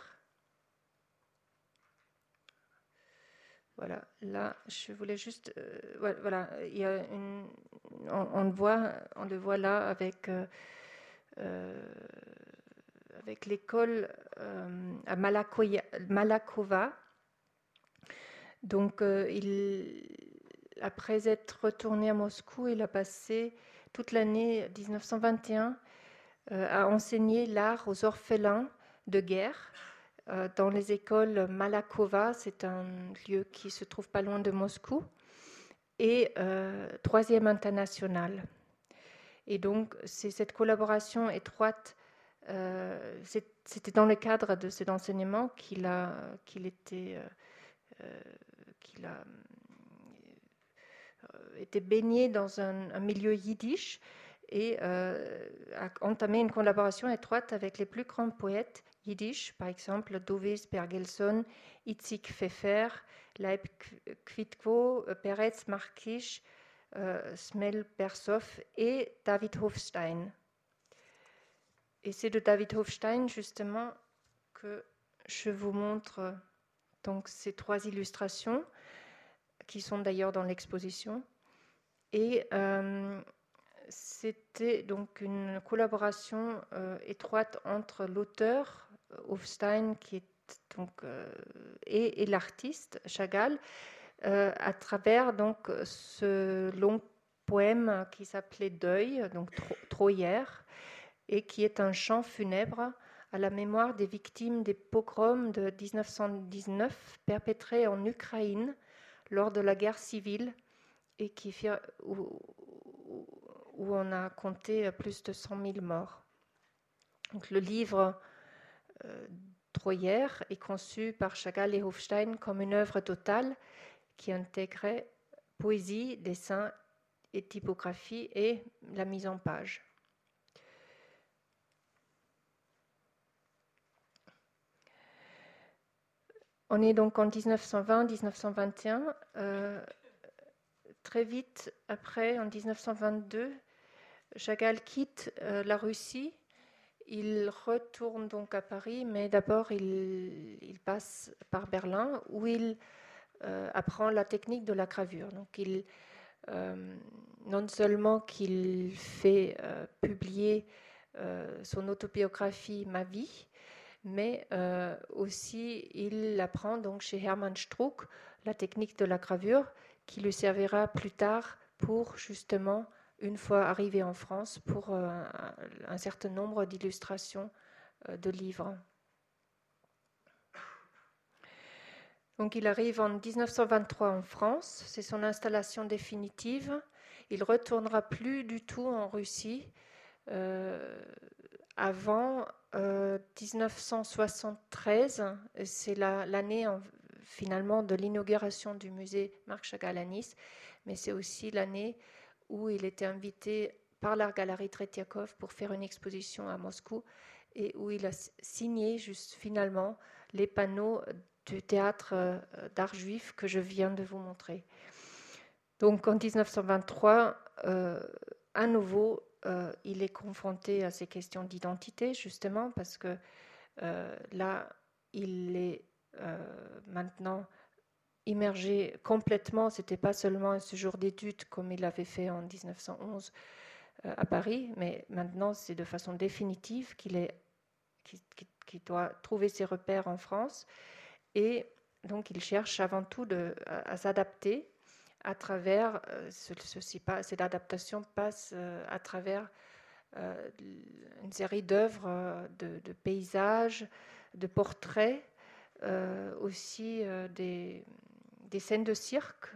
Voilà, là, je voulais juste, euh, voilà, on, le voit, on le voit là avec euh, euh, avec l'école à Malakova. Donc, il après être retourné à Moscou, il a passé toute l'année 1921 euh, à enseigner l'art aux orphelins de guerre dans les écoles Malakova, c'est un lieu qui se trouve pas loin de Moscou, et euh, Troisième International. Et donc, c'est cette collaboration étroite, c'était dans le cadre de cet enseignement qu'il a, qu'il était, qu'il a était baigné dans un, milieu yiddish et euh, a entamé une collaboration étroite avec les plus grands poètes yiddish, par exemple Dovis Bergelson, Itzik Pfeffer, Leib Kvitko, Peretz Markish, euh, Smel Bersov et David Hofstein. Et c'est de David Hofstein justement que je vous montre donc ces trois illustrations qui sont d'ailleurs dans l'exposition. Et c'était donc une collaboration étroite entre l'auteur Hofstein qui est donc, et, et l'artiste Chagall à travers donc ce long poème qui s'appelait Deuil, donc Troyère, et qui est un chant funèbre à la mémoire des victimes des pogroms de 1919 perpétrés en Ukraine lors de la guerre civile et qui où, où on a compté plus de 100 000 morts. Donc, le livre euh, Troyère est conçu par Chagall et Hofstein comme une œuvre totale qui intégrait poésie, dessin et typographie et la mise en page. On est donc en 1920-1921. Euh, très vite après, en 1922, Chagall quitte euh, la Russie. Il retourne donc à Paris, mais d'abord il, passe par Berlin où il euh, apprend la technique de la gravure. Donc euh, non seulement qu'il fait euh, publier son autobiographie Ma vie, mais aussi il apprend donc chez Hermann Struck la technique de la gravure qui lui servira plus tard pour justement, une fois arrivé en France, pour un certain nombre d'illustrations de livres. Donc il arrive en 1923 en France, c'est son installation définitive. Il retournera plus du tout en Russie euh, avant 1973. Euh, c'est l'année finalement de l'inauguration du musée Marc Chagall à Nice, mais c'est aussi l'année où il était invité par la galerie Tretiakov pour faire une exposition à Moscou et où il a signé juste finalement les panneaux du théâtre euh, d'art juif que je viens de vous montrer. Donc en 1923, euh, à nouveau, euh, il est confronté à ces questions d'identité, justement, parce que là, il est maintenant immergé complètement. Ce n'était pas seulement un séjour d'études comme il l'avait fait en 1911 à Paris, mais maintenant, c'est de façon définitive qu'il doit trouver ses repères en France. Et donc, il cherche avant tout à, s'adapter à travers, euh, cette adaptation passe euh, à travers euh, une série d'œuvres, de, paysages, de portraits, aussi des, des, scènes de cirque,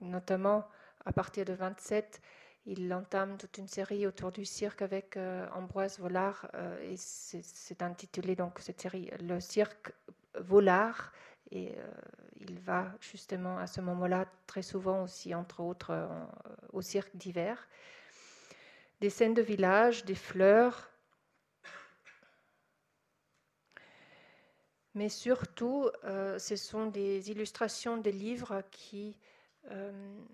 notamment à partir de 27. Il entame toute une série autour du cirque avec Ambroise Vollard et c'est intitulé donc cette série Le cirque volard. Et euh, il va justement à ce moment-là très souvent aussi, entre autres, euh, au cirque d'hiver. Des scènes de village, des fleurs. Mais surtout, euh, ce sont des illustrations des livres qui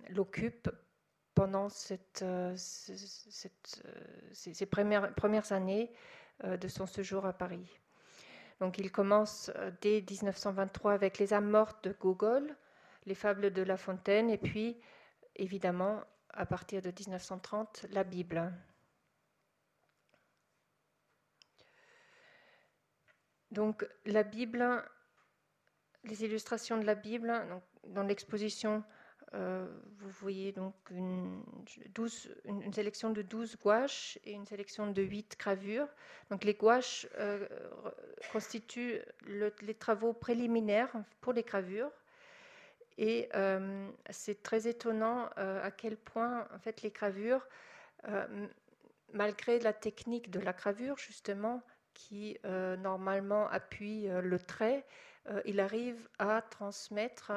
l'occupent pendant cette, ces premières, premières années de son séjour à Paris. Donc il commence euh, dès 1923 avec les âmes mortes de Gogol, les fables de La Fontaine, et puis évidemment à partir de 1930 la Bible. Donc la Bible, les illustrations de la Bible, dans l'exposition euh, vous voyez donc une, sélection de 12 gouaches et une sélection de 8 gravures. Donc les gouaches euh, constituent les travaux préliminaires pour les gravures. Et euh, c'est très étonnant à quel point en fait, les gravures, malgré la technique de la gravure justement, qui normalement appuie le trait, il arrive à transmettre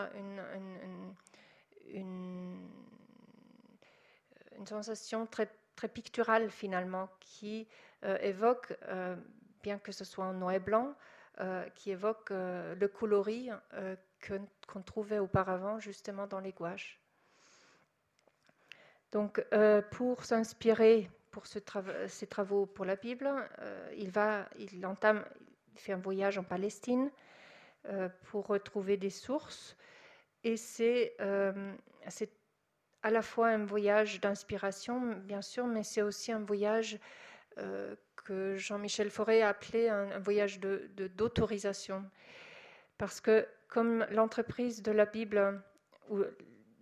une sensation très, picturale finalement qui euh, évoque, euh, bien que ce soit en noir et blanc, euh, qui évoque le coloris qu'on trouvait auparavant justement dans les gouaches. Donc pour s'inspirer pour ces travaux pour la Bible, il, va, il entame, fait un voyage en Palestine pour retrouver des sources. Et c'est à la fois un voyage d'inspiration, bien sûr, mais c'est aussi un voyage que Jean-Michel Fauré a appelé un, voyage d'autorisation. Parce que comme l'entreprise de la Bible, ou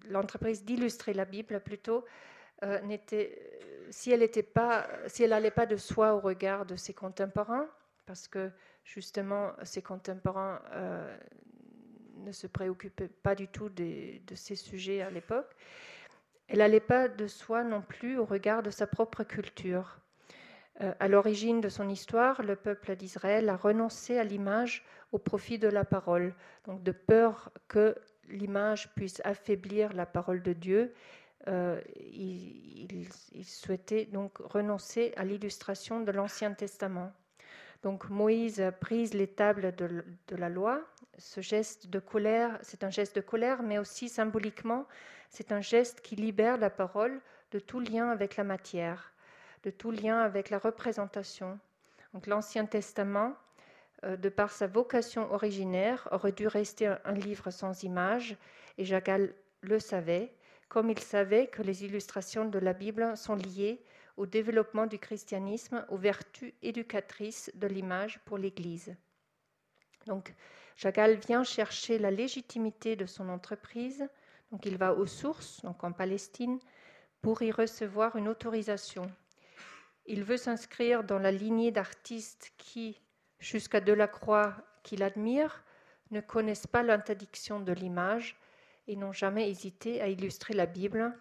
l'entreprise d'illustrer la Bible plutôt, euh, n'était, si elle n'allait pas de soi au regard de ses contemporains, parce que justement ses contemporains euh, ne se préoccupaient pas du tout de, de ces sujets à l'époque, elle n'allait pas de soi non plus au regard de sa propre culture. Euh, à l'origine de son histoire, le peuple d'Israël a renoncé à l'image au profit de la parole, donc de peur que l'image puisse affaiblir la parole de Dieu. Euh, il, souhaitait donc renoncer à l'illustration de l'Ancien Testament. Donc Moïse prise les tables de, la loi. Ce geste de colère, c'est un geste de colère, mais aussi symboliquement, c'est un geste qui libère la parole de tout lien avec la matière de tout lien avec la représentation. Donc l'Ancien Testament, euh, de par sa vocation originaire, aurait dû rester un, livre sans image, et Jagal le savait, comme il savait que les illustrations de la Bible sont liées au développement du christianisme, aux vertus éducatrices de l'image pour l'Église. Donc, Jagal vient chercher la légitimité de son entreprise, donc il va aux sources, donc en Palestine, pour y recevoir une autorisation il veut s'inscrire dans la lignée d'artistes qui, jusqu'à Delacroix, qu'il admire, ne connaissent pas l'interdiction de l'image et n'ont jamais hésité à illustrer la Bible,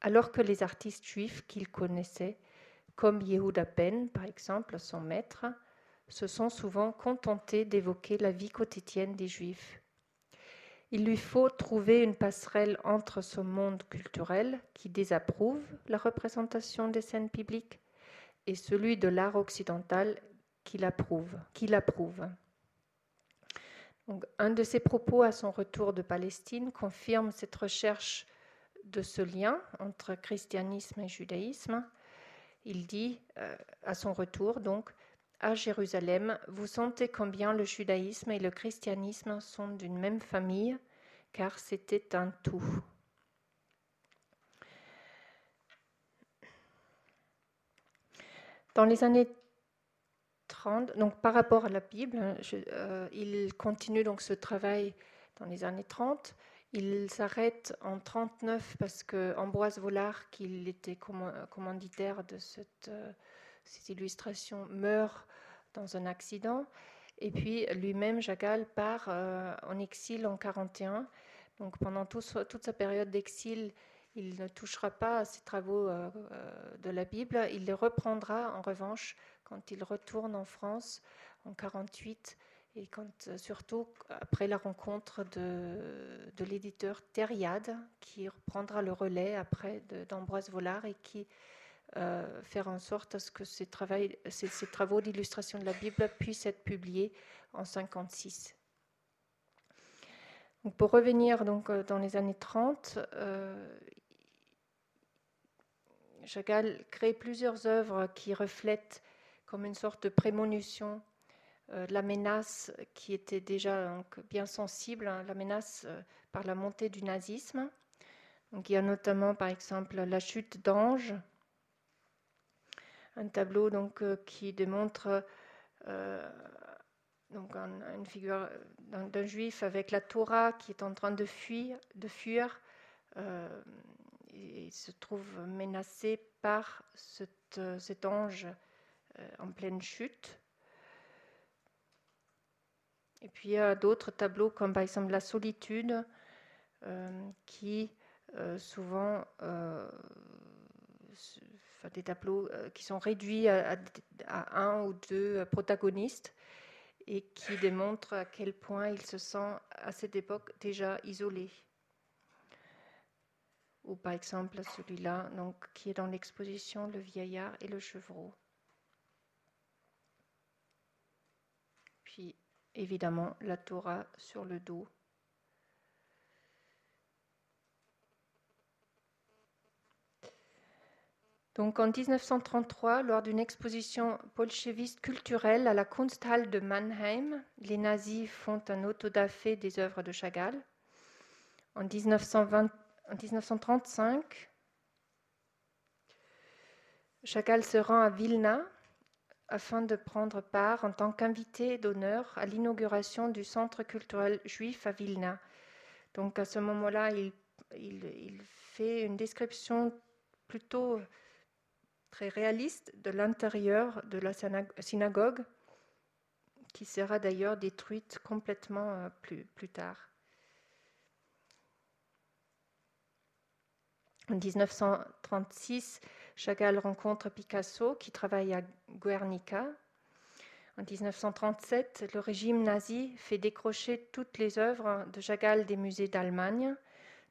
alors que les artistes juifs qu'il connaissait, comme Yehuda Ben, par exemple, son maître, se sont souvent contentés d'évoquer la vie quotidienne des Juifs. Il lui faut trouver une passerelle entre ce monde culturel qui désapprouve la représentation des scènes bibliques et celui de l'art occidental. Qui l'approuve. Un de ses propos à son retour de Palestine confirme cette recherche de ce lien entre christianisme et judaïsme. Il dit euh, à son retour donc à Jérusalem, vous sentez combien le judaïsme et le christianisme sont d'une même famille, car c'était un tout. Dans les années 30, donc par rapport à la Bible, hein, euh, il continue donc ce travail dans les années 30. Il s'arrête en 39 parce que Ambroise Vollard, qui était commanditaire de cette, euh, ces illustrations, meurt dans un accident. Et puis lui-même, Jagal, part euh, en exil en 41. Donc pendant toute sa période d'exil, il ne touchera pas à ses travaux de la Bible. Il les reprendra en revanche quand il retourne en France en 48 et quand, euh, surtout après la rencontre de, l'éditeur Thériade qui reprendra le relais après d'Ambroise Vollard et qui euh, faire en sorte à ce que ces, travaux d'illustration de la Bible puissent être publiés en 56. Donc pour revenir donc, dans les années 30, euh, Chagall crée plusieurs œuvres qui reflètent comme une sorte de prémonition euh, la menace qui était déjà bien sensible, hein, la menace euh, par la montée du nazisme. Donc, il y a notamment par exemple la chute d'Ange, un tableau donc, euh, qui démontre donc une figure d'un juif avec la Torah qui est en train de fuir, de fuir il se trouve menacé par cet ange en pleine chute. Et puis il y a d'autres tableaux comme par exemple la solitude euh, qui souvent des tableaux qui sont réduits à, un ou deux protagonistes et qui démontrent à quel point il se sent à cette époque déjà isolé ou par exemple celui-là, qui est dans l'exposition Le vieillard et le chevreau. Puis évidemment la Torah sur le dos. Donc en 1933, lors d'une exposition bolchéviste culturelle à la Kunsthalle de Mannheim, les nazis font un autodafé des œuvres de Chagall. En, 1920, en 1935, Chagall se rend à Vilna afin de prendre part en tant qu'invité d'honneur à l'inauguration du centre culturel juif à Vilna. Donc à ce moment-là, il, fait une description plutôt très réaliste de l'intérieur de la synagogue, qui sera d'ailleurs détruite complètement euh, plus, plus tard. En 1936, Chagall rencontre Picasso qui travaille à Guernica. En 1937, le régime nazi fait décrocher toutes les œuvres de Chagall des musées d'Allemagne.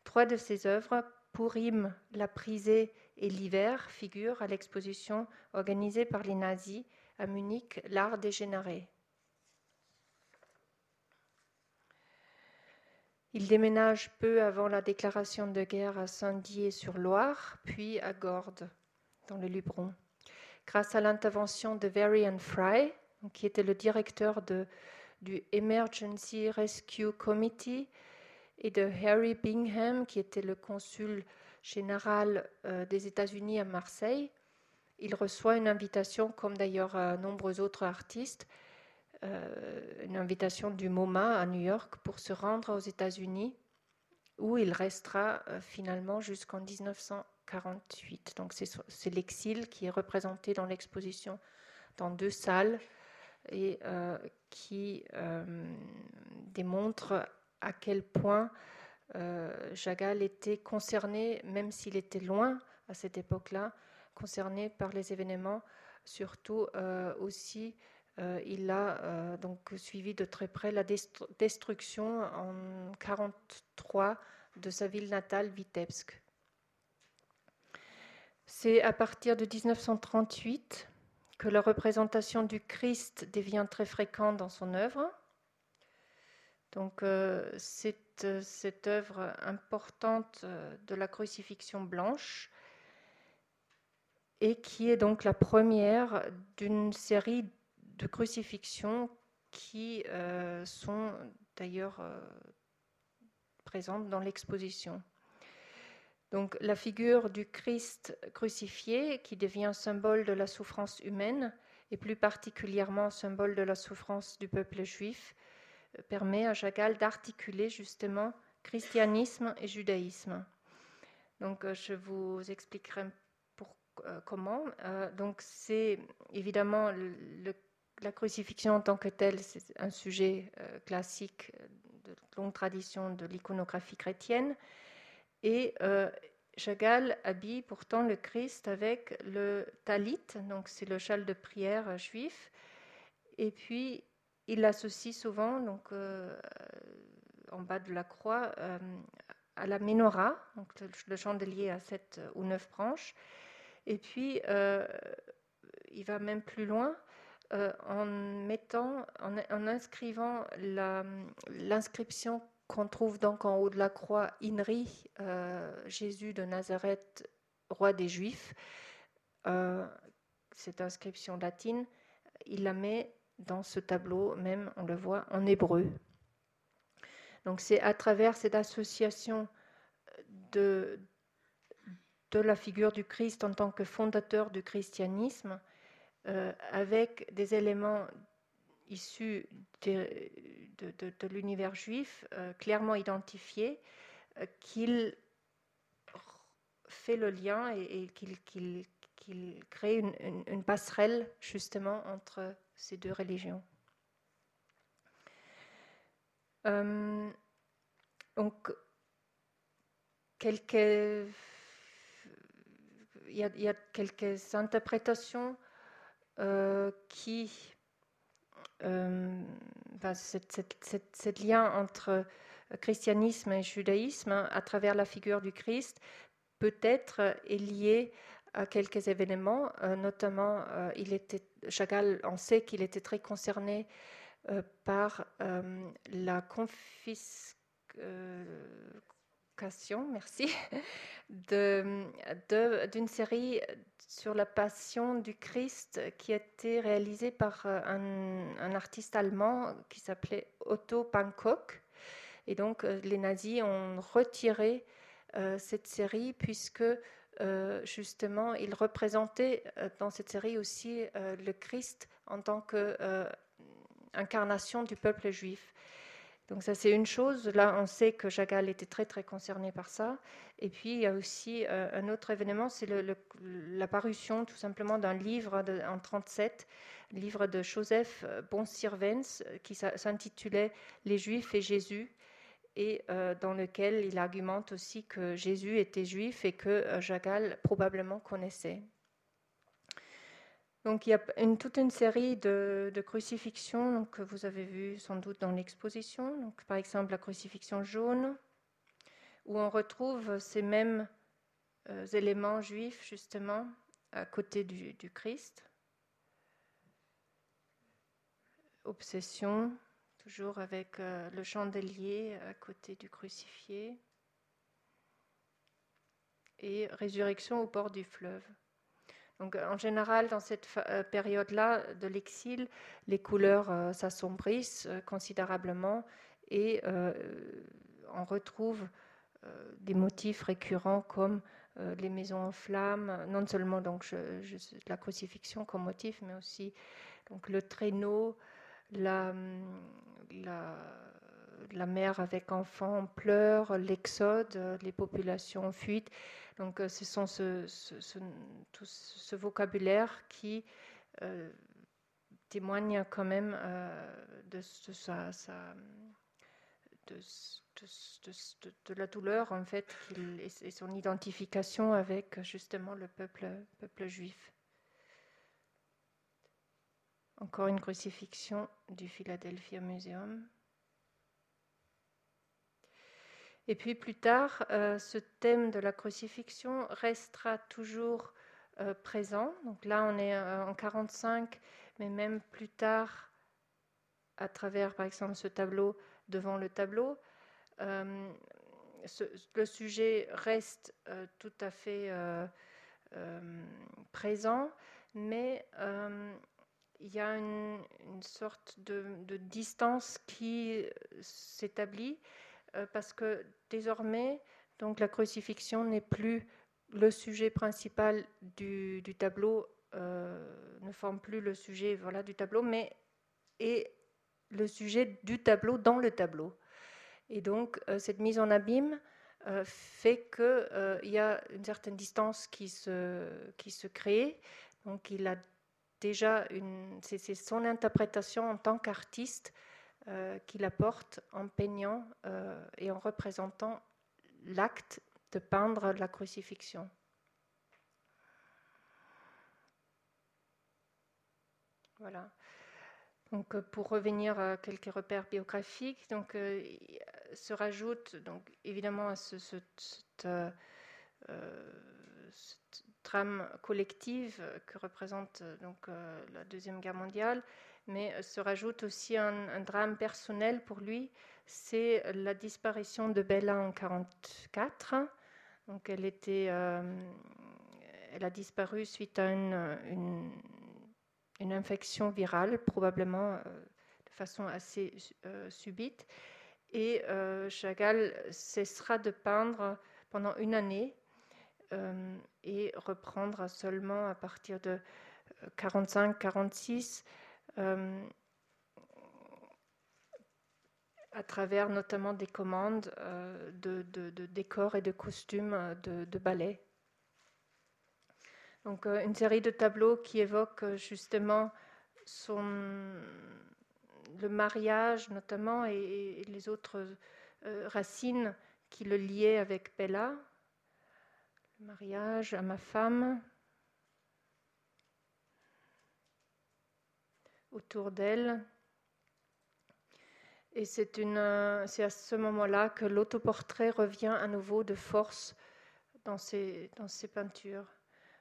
Trois de ses œuvres, Pourim, La Prisée et l'hiver figure à l'exposition organisée par les nazis à Munich, L'art dégénéré. Il déménage peu avant la déclaration de guerre à Saint-Dié-sur-Loire, puis à Gordes, dans le Luberon. Grâce à l'intervention de Varian Fry, qui était le directeur du Emergency Rescue Committee, et de Harry Bingham, qui était le consul général euh, des États-Unis à Marseille. Il reçoit une invitation, comme d'ailleurs euh, nombreux autres artistes, euh, une invitation du MoMA à New York pour se rendre aux États-Unis, où il restera finalement jusqu'en 1948. Donc c'est l'exil qui est représenté dans l'exposition dans deux salles et qui démontre à quel point euh, Chagall était concerné, même s'il était loin à cette époque-là, concerné par les événements. Surtout euh, aussi, euh, il a donc suivi de très près la destruction en 1943 de sa ville natale, Vitebsk. C'est à partir de 1938 que la représentation du Christ devient très fréquente dans son œuvre. Donc c'est euh, cette, œuvre importante euh, de la crucifixion blanche et qui est donc la première d'une série de crucifixions qui euh, sont d'ailleurs présentes dans l'exposition. Donc la figure du Christ crucifié qui devient symbole de la souffrance humaine et plus particulièrement symbole de la souffrance du peuple juif permet à Chagall d'articuler justement christianisme et judaïsme. Donc euh, je vous expliquerai pour, euh, comment. Euh, donc c'est évidemment la crucifixion en tant que telle, c'est un sujet classique de longue tradition de l'iconographie chrétienne. Et Chagall habille pourtant le Christ avec le talit, donc c'est le châle de prière juif. Et puis il l'associe souvent, donc, euh, en bas de la croix, euh, à la menorah, donc le, chandelier à sept ou neuf branches. Et puis, euh, il va même plus loin en mettant, en, inscrivant l'inscription qu'on trouve donc en haut de la croix, Inri, Jésus de Nazareth, roi des Juifs. cette inscription latine, il la met dans ce tableau même, on le voit en hébreu. Donc c'est à travers cette association de, de la figure du Christ en tant que fondateur du christianisme euh, avec des éléments issus de, l'univers juif euh, clairement identifiés euh, qu'il fait le lien et, qu'il crée une, passerelle justement entre ces deux religions. Euh, donc, il, y a, quelques interprétations euh, qui, euh, ben, ce lien entre christianisme et judaïsme à travers la figure du Christ peut-être est lié à quelques événements, euh, notamment euh, il était, Chagall, on sait qu'il était très concerné euh, par la confiscation merci, [laughs] d'une série sur la passion du Christ qui a été réalisée par euh, un, un artiste allemand qui s'appelait Otto Pankok. Et donc, euh, les nazis ont retiré euh, cette série puisque justement, il représentait dans cette série aussi le Christ en tant qu'incarnation du peuple juif. Donc ça c'est une chose. Là on sait que Jagal était très très concerné par ça. Et puis il y a aussi euh, un autre événement, c'est la parution tout simplement d'un livre en 37, livre de Joseph Bonsirvens qui s'intitulait Les Juifs et Jésus et euh, dans lequel il argumente aussi que Jésus était juif et que euh, Jagal probablement connaissait. Donc il y a toute une série de, crucifixions que vous avez vues sans doute dans l'exposition. Donc, par exemple la crucifixion jaune, où on retrouve ces mêmes euh, éléments juifs justement à côté du, Christ. Obsession, toujours avec euh, le chandelier à côté du crucifié. Et résurrection au bord du fleuve. Donc, en général, dans cette euh, période-là de l'exil, les couleurs euh, s'assombrissent euh, considérablement et on retrouve des motifs récurrents comme les maisons en flammes, non seulement donc la crucifixion comme motif, mais aussi donc le traîneau, la, la, la mère avec enfants en pleurs, l'exode, les populations en fuite. Donc euh, ce sont ce, tout ce vocabulaire qui euh, témoigne quand même de, la douleur en fait et, son identification avec justement le peuple juif. Encore une crucifixion du Philadelphia Museum. Et puis plus tard, euh, ce thème de la crucifixion restera toujours euh, présent. Donc là, on est euh, en 45, mais même plus tard, à travers, par exemple, ce tableau devant le tableau, le sujet reste tout à fait présent, mais il y a une, sorte de, de distance qui s'établit parce que désormais, donc la crucifixion n'est plus le sujet principal du, tableau, euh, ne forme plus le sujet du tableau, mais est le sujet du tableau dans le tableau. Et donc, euh, cette mise en abîme fait qu'il y a une certaine distance qui se, qui se crée. Donc, il a déjà une. C'est son interprétation en tant qu'artiste euh, qu'il apporte en peignant euh, et en représentant l'acte de peindre la crucifixion. Voilà. Donc, euh, pour revenir à quelques repères biographiques, donc, se rajoute donc, évidemment à ce, cette, trame collective que représente donc, la Deuxième Guerre mondiale, mais euh, se rajoute aussi un, drame personnel pour lui, c'est la disparition de Bella en 1944. Donc elle, était, euh, elle a disparu suite à une, infection virale, probablement euh, de façon assez subite. Et Chagall cessera de peindre pendant une année et reprendra seulement à partir de 45-46 euh, à travers notamment des commandes euh, de, décors et de costumes euh, de, ballet. Donc une série de tableaux qui évoquent justement le mariage notamment et, les autres racines qui le liaient avec Bella. Le mariage à ma femme, autour d'elle. Et c'est, à ce moment-là que l'autoportrait revient à nouveau de force dans ses, dans ses peintures.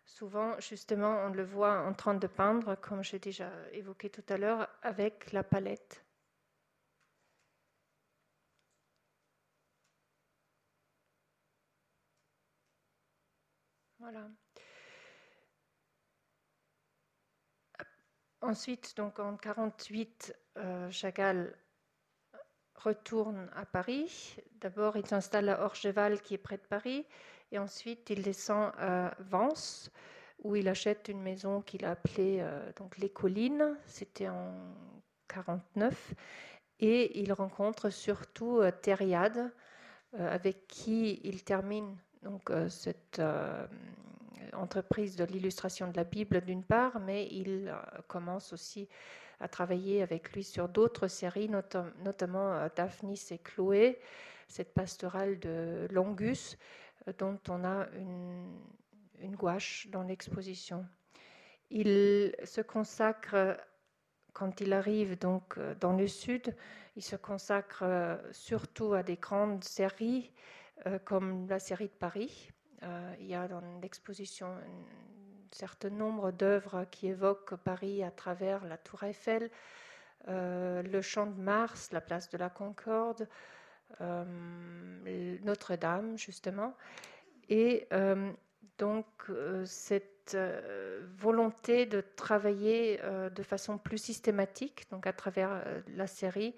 Souvent, justement, on le voit en train de peindre, comme j'ai déjà évoqué tout à l'heure, avec la palette. Voilà. Ensuite, donc en 48, euh, Chagall retourne à Paris. D'abord, il s'installe à Orgeval, qui est près de Paris, et ensuite il descend à Vence, où il achète une maison qu'il a appelée euh, donc les Collines. C'était en 49, et il rencontre surtout euh, Thériade, avec qui il termine donc cette entreprise de l'illustration de la Bible d'une part, mais il euh, commence aussi à travailler avec lui sur d'autres séries, notamment euh, Daphnis et Chloé, cette pastorale de Longus, euh, dont on a une, gouache dans l'exposition. Il se consacre, quand il arrive donc dans le sud, il se consacre surtout à des grandes séries comme la série de Paris, euh, il y a dans l'exposition un certain nombre d'œuvres qui évoquent Paris à travers la Tour Eiffel, euh, le Champ de Mars, la place de la Concorde, euh, Notre-Dame, justement. Et donc, cette volonté de travailler de façon plus systématique, donc à travers la série,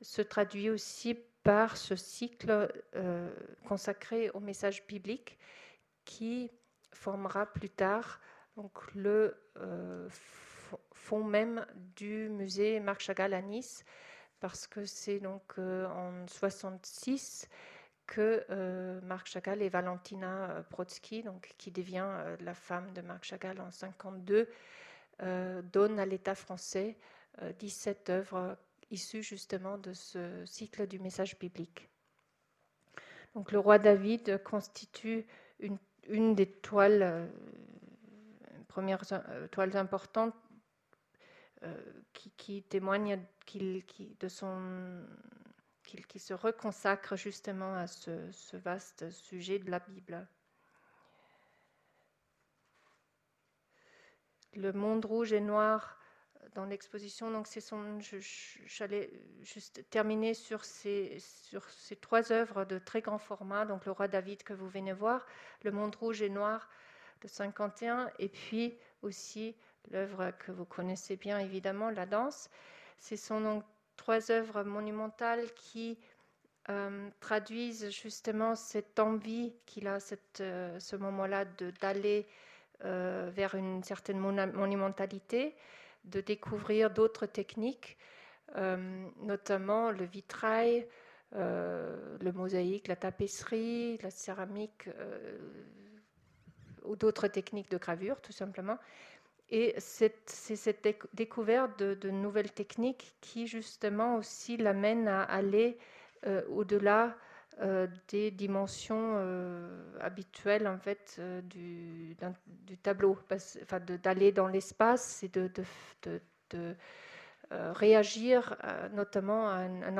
se traduit aussi par ce cycle consacré au message biblique qui formera plus tard le euh, fond même du musée Marc Chagall à Nice, parce que c'est donc euh, en 66 que euh, Marc Chagall et Valentina Brodsky, donc, qui devient la femme de Marc Chagall en 52, donnent à l'État français 17 œuvres issues justement de ce cycle du message biblique. Donc le roi David constitue une des toiles, euh, premières euh, toiles importantes euh, qui, témoigne qu'il, qui, de son, se reconsacre justement à ce, vaste sujet de la Bible. Le monde rouge et noir dans l'exposition. Donc, c'est son. J'allais juste terminer sur ces, sur ces trois œuvres de très grand format. Donc, le roi David que vous venez voir, Le Monde rouge et noir de 51, et puis aussi l'œuvre que vous connaissez bien évidemment, La danse. Ce sont donc trois œuvres monumentales qui euh, traduisent justement cette envie qu'il a à euh, ce moment-là d'aller euh, vers une certaine monumentalité de découvrir d'autres techniques, euh, notamment le vitrail, euh, le mosaïque, la tapisserie, la céramique euh, ou d'autres techniques de gravure, tout simplement. Et c'est cette découverte de, nouvelles techniques qui, justement, aussi l'amène à aller au-delà des dimensions euh, habituelles en fait euh, du, tableau, enfin, d'aller dans l'espace et de, réagir notamment à un,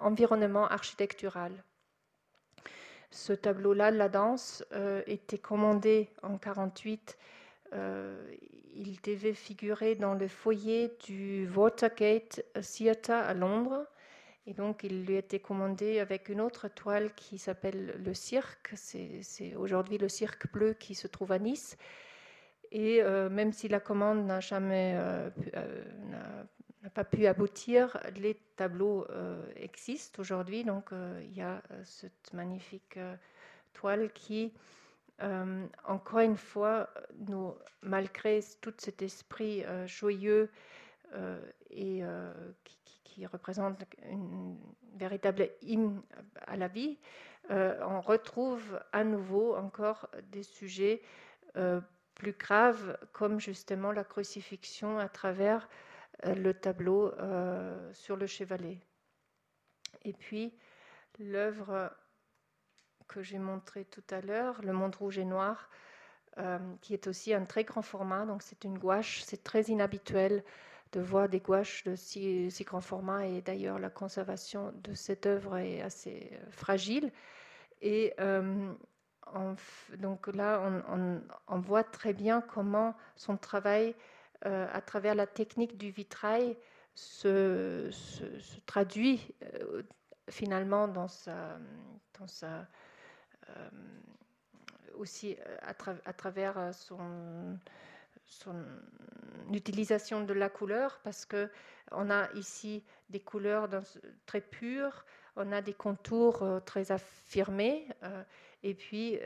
environnement architectural. Ce tableau-là, la danse, était commandé en 48. il devait figurer dans le foyer du Watergate Theatre à Londres. Et donc, il lui été commandé avec une autre toile qui s'appelle Le Cirque. C'est aujourd'hui le Cirque Bleu qui se trouve à Nice. Et euh, même si la commande n'a jamais euh, euh, n'a pas pu aboutir, les tableaux existent aujourd'hui. Donc, il y a cette magnifique toile qui, encore une fois, nous, malgré tout cet esprit joyeux et qui, qui représente une véritable hymne à la vie, euh, on retrouve à nouveau encore des sujets euh, plus graves, comme justement la crucifixion à travers euh, le tableau sur le chevalet. Et puis l'œuvre que j'ai montrée tout à l'heure, Le Monde rouge et noir, qui est aussi un très grand format, donc c'est une gouache, c'est très inhabituel de voir des gouaches de si, grand format et d'ailleurs la conservation de cette œuvre est assez euh, fragile. Et euh, donc là, on, voit très bien comment son travail, euh, à travers la technique du vitrail, se, traduit finalement dans sa, aussi à, à, travers son, son utilisation de la couleur, parce que on a ici des couleurs très pures, on a des contours très affirmés, et puis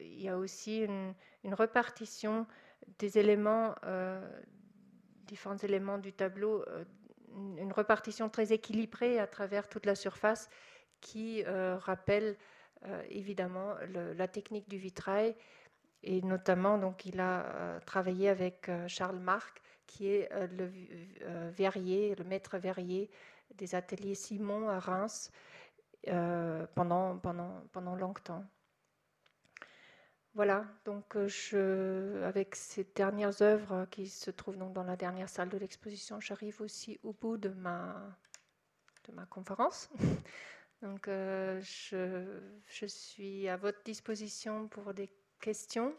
il y a aussi une, une répartition des éléments, différents éléments du tableau, une repartition très équilibrée à travers toute la surface qui rappelle évidemment la technique du vitrail et notamment, donc, il a euh, travaillé avec euh, Charles Marc, qui est euh, le verrier, le maître verrier des ateliers Simon à Reims pendant, longtemps. Voilà, donc avec ces dernières œuvres qui se trouvent donc dans la dernière salle de l'exposition, j'arrive aussi au bout de ma, conférence. [laughs] Donc je, je, suis à votre disposition pour des questions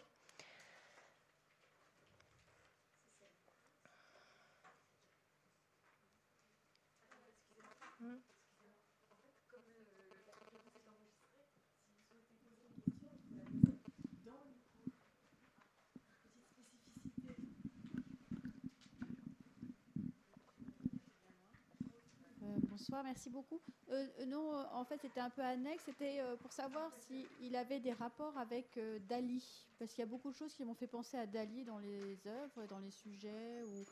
Merci beaucoup. Euh, euh, non, euh, en fait, c'était un peu annexe. C'était pour savoir s'il avait des rapports avec Dali. Parce qu'il y a beaucoup de choses qui m'ont fait penser à Dali dans les œuvres, dans les sujets, ou,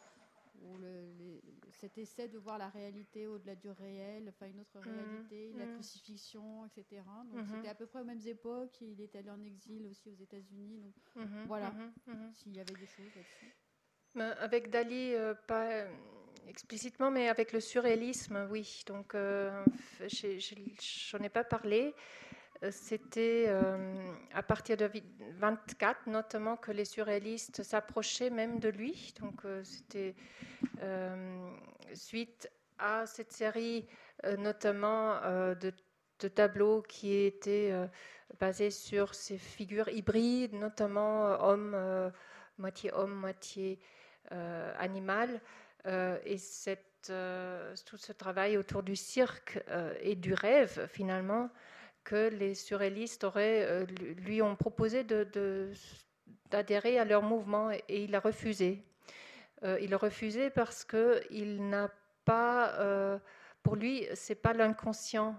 cet essai de voir la réalité au-delà du réel, enfin une autre mmh. réalité, la mmh. crucifixion, etc. Donc mmh. c'était à peu près aux mêmes époques. Il est allé en exil aussi aux États-Unis. Donc voilà, s'il y avait des choses là-dessus. Ben, avec Dali, pas explicitement, mais avec le surréalisme, oui. Donc, euh, je n'en ai pas parlé. Euh, c'était euh, à partir de 24, notamment, que les surréalistes s'approchaient même de lui. Donc, c'était suite à cette série, notamment de, de, tableaux qui étaient basés sur ces figures hybrides, notamment homme, moitié homme, moitié animal. Euh, et euh, tout ce travail autour du cirque euh, et du rêve, finalement, que les surréalistes lui ont proposé d'adhérer à leur mouvement et, il a refusé. il a refusé parce qu'il n'a pas, pour lui, c'est pas l'inconscient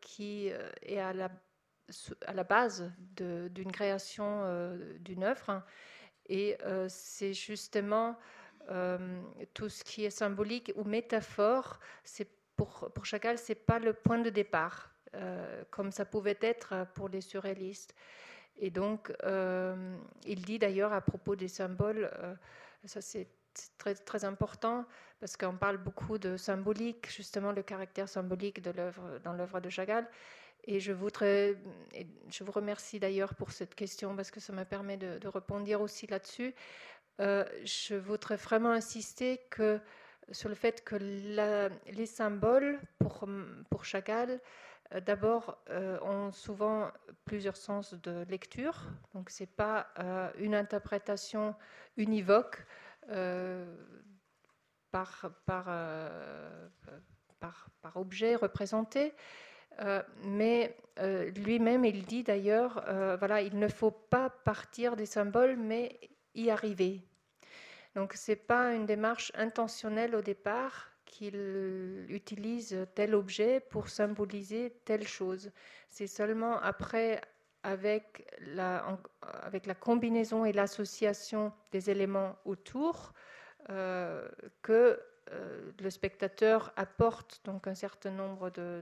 qui est à la, base d'une création d'une œuvre, hein. et c'est justement tout ce qui est symbolique ou métaphore, c'est pour, pour Chagall, ce n'est pas le point de départ, euh, comme ça pouvait être pour les surréalistes. Et donc, euh, il dit d'ailleurs à propos des symboles, ça c'est très, important, parce qu'on parle beaucoup de symbolique, justement le caractère symbolique de l'œuvre, dans l'œuvre de Chagall. Et je, voudrais, je vous remercie d'ailleurs pour cette question, parce que ça me permet de, de répondre aussi là-dessus. Euh, je voudrais vraiment insister sur le fait que les symboles, pour, pour Chagall, euh, d'abord, euh, ont souvent plusieurs sens de lecture. Donc, ce n'est pas une interprétation univoque par, objet représenté. mais lui-même, il dit d'ailleurs, voilà, il ne faut pas partir des symboles, mais y arriver. Donc ce n'est pas une démarche intentionnelle au départ qu'il utilise tel objet pour symboliser telle chose. C'est seulement après, avec la, combinaison et l'association des éléments autour, euh, que euh, le spectateur apporte donc un certain nombre de,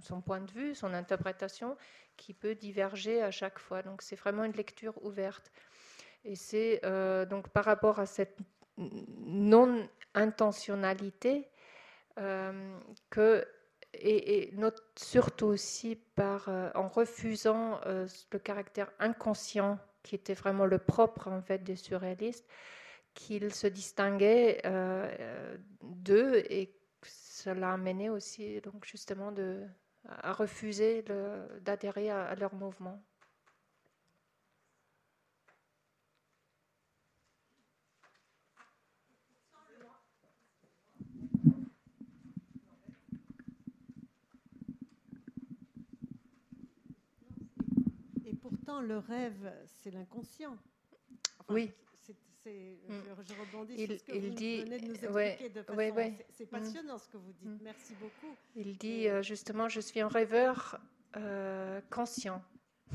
son point de vue, son interprétation, qui peut diverger à chaque fois. Donc c'est vraiment une lecture ouverte. Et c'est euh, donc par rapport à cette non-intentionnalité euh, que, et, surtout aussi euh, en refusant le caractère inconscient qui était vraiment le propre en fait des surréalistes, qu'il se distinguait d'eux et cela a mené aussi donc justement à refuser d'adhérer à leur mouvement. Pourtant, le rêve, c'est l'inconscient. oui. Mm. Je, rebondis sur ce que vous dit, venez de nous expliquer de façon... C'est mm. passionnant ce que vous dites. Merci beaucoup. Il dit euh, justement, je suis un rêveur euh, conscient. [laughs]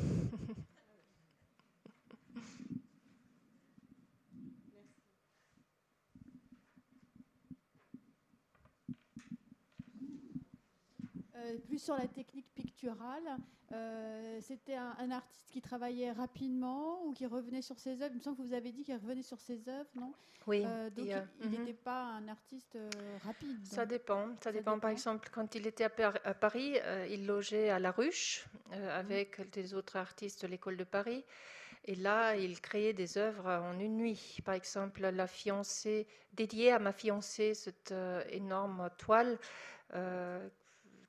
Euh, plus sur la technique picturale. Euh, c'était un, artiste qui travaillait rapidement ou qui revenait sur ses œuvres. Il me semble que vous avez dit qu'il revenait sur ses œuvres, non? Oui. Euh, donc il n'était mhm. pas un artiste rapide. Ça dépend. Ça, dépend. Par exemple, quand il était à, Paris, il logeait à La Ruche avec mhm. des autres artistes de l'école de Paris. Et là, il créait des œuvres en une nuit. Par exemple, la fiancée, dédiée à ma fiancée, cette énorme toile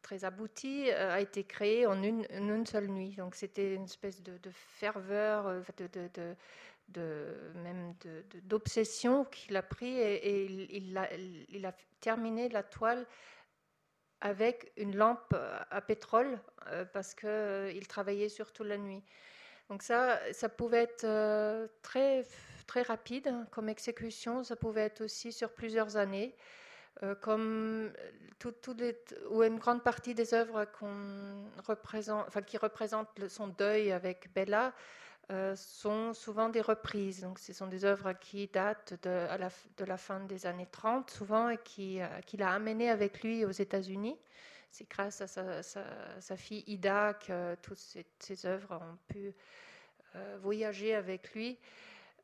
très abouti euh, a été créé en une, seule nuit. Donc c'était une espèce de, ferveur, euh, même d'obsession qu'il a pris et, il, a, terminé la toile avec une lampe à pétrole euh, parce qu'il travaillait surtout la nuit. Donc ça, ça pouvait être très, très rapide comme exécution, ça pouvait être aussi sur plusieurs années. Euh, comme tout, les, ou une grande partie des œuvres qu'on représente, enfin, qui représentent son deuil avec Bella euh, sont souvent des reprises. Donc, ce sont des œuvres qui datent de, la, fin des années 30, souvent, et qu'il qui a amené avec lui aux États-Unis. C'est grâce à sa, fille Ida que toutes ces, œuvres ont pu euh, voyager avec lui.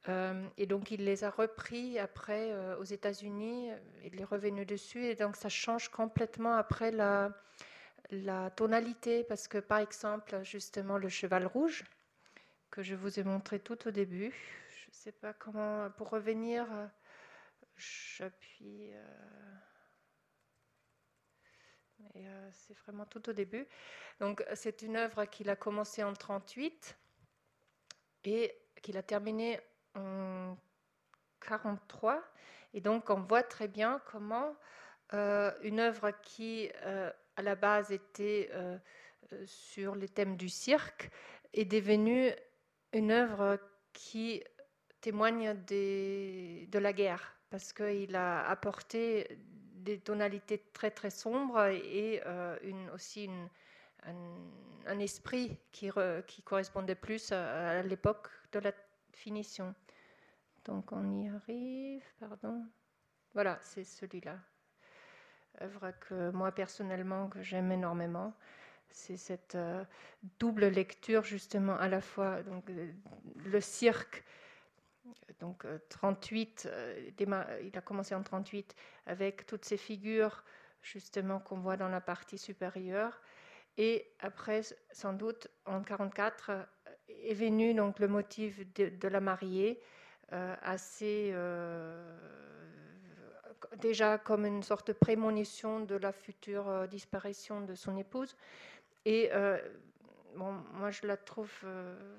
Euh, et donc il les a repris après euh, aux États-Unis, il est revenu dessus, et donc ça change complètement après la, tonalité, parce que par exemple, justement, le cheval rouge, que je vous ai montré tout au début, je ne sais pas comment, pour revenir, j'appuie. Euh, c'est vraiment tout au début. Donc, c'est une œuvre qu'il a commencé en 38 et qu'il a terminée en 43. Et donc, on voit très bien comment euh, une œuvre qui, euh, à la base, était euh, sur les thèmes du cirque, est devenue une œuvre qui témoigne de la guerre, parce qu'il a apporté des tonalités très très sombres et aussi un, esprit qui correspondait plus à l'époque de la finition. Donc on y arrive, pardon. Voilà, c'est celui-là. Œuvre que moi personnellement que j'aime énormément. C'est cette euh, double lecture justement à la fois donc euh, le cirque donc 38 euh, il a commencé en 38 avec toutes ces figures justement qu'on voit dans la partie supérieure et après sans doute en 44 est venu donc le motif de, la mariée, euh, assez euh, déjà comme une sorte de prémonition de la future euh, disparition de son épouse. Et bon, moi je la trouve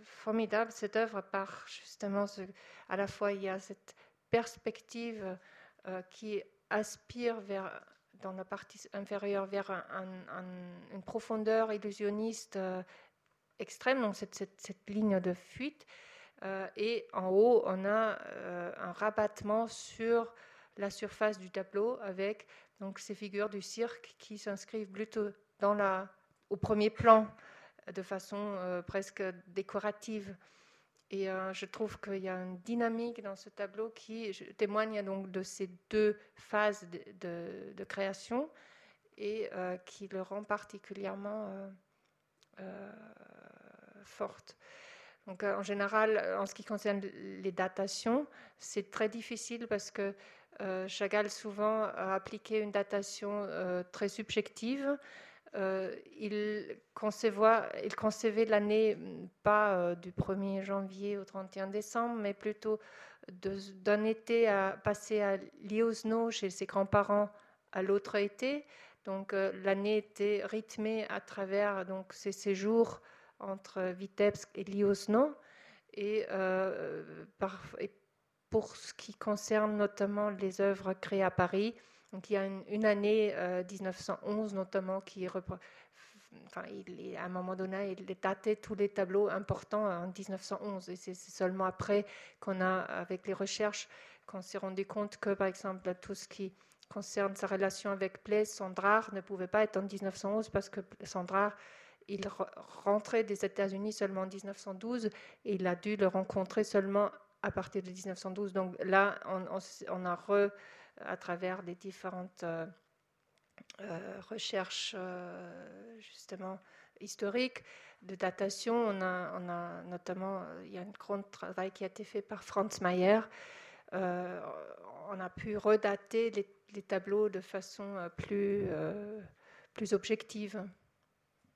formidable cette œuvre par justement à la fois il y a cette perspective qui aspire vers dans la partie inférieure vers une profondeur illusionniste extrême, donc cette, cette, ligne de fuite. Euh, et en haut, on a euh, un rabattement sur la surface du tableau avec donc ces figures du cirque qui s'inscrivent plutôt dans la, au premier plan de façon euh, presque décorative. Et je trouve qu'il y a une dynamique dans ce tableau qui témoigne donc de ces deux phases de, de, création et qui le rend particulièrement forte. Donc, euh, en général, en ce qui concerne les datations, c'est très difficile parce que euh, Chagall souvent a appliqué une datation euh, très subjective. il, concevait l'année pas du 1er janvier au 31 décembre, mais plutôt d'un été à passer à Liosno chez ses grands-parents à l'autre été. Donc l'année était rythmée à travers donc, ces séjours entre Vitebsk et Liosno. Et, euh, et, pour ce qui concerne notamment les œuvres créées à Paris, donc il y a une, année 1911 euh, notamment qui il, à un moment donné, il datait tous les tableaux importants en 1911. Et c'est seulement après qu'on a, avec les recherches, qu'on s'est rendu compte que, par exemple, tout ce qui concerne sa relation avec Blaise, Sandrard ne pouvait pas être en 1911 parce que Sandrard, il rentrait des États-Unis seulement en 1912 et il a dû le rencontrer seulement à partir de 1912. Donc là, on, a re, à travers les différentes euh, euh, recherches euh, justement historiques de datation, on a, notamment, il y a un grand travail qui a été fait par Franz Mayer. on a pu redater les, tableaux de façon plus, plus objective.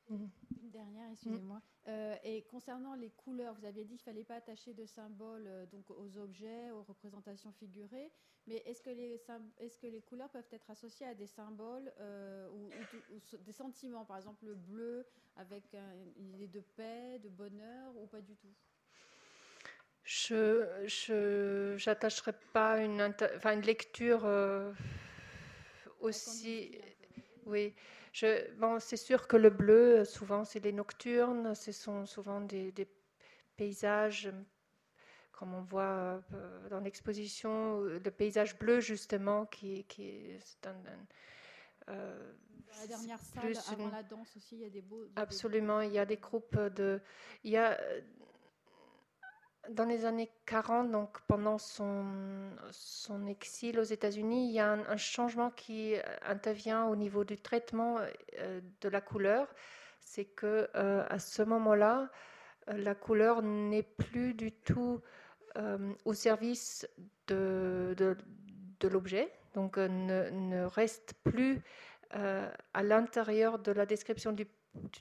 Une dernière, excusez-moi. Euh, et concernant les couleurs, vous aviez dit qu'il ne fallait pas attacher de symboles euh, donc aux objets, aux représentations figurées, mais est-ce que, les, est que les couleurs peuvent être associées à des symboles euh, ou, des sentiments, par exemple le bleu avec une idée de paix, de bonheur, ou pas du tout? Je n'attacherai pas une, une lecture aussi... Oui, bon, c'est sûr que le bleu, souvent, c'est les nocturnes, ce sont souvent des, paysages, comme on voit euh, dans l'exposition, le paysage bleu, justement, qui, qui est un. Euh, la dernière salle, avant la danse aussi, il y a des beaux. Absolument, il y a des groupes de. Il y a dans les années 40, donc pendant son, exil aux États-Unis, il y a un, changement qui intervient au niveau du traitement euh, de la couleur. C'est que euh, à ce moment-là, euh, la couleur n'est plus du tout au service de l'objet, donc ne, ne, reste plus à l'intérieur de la description du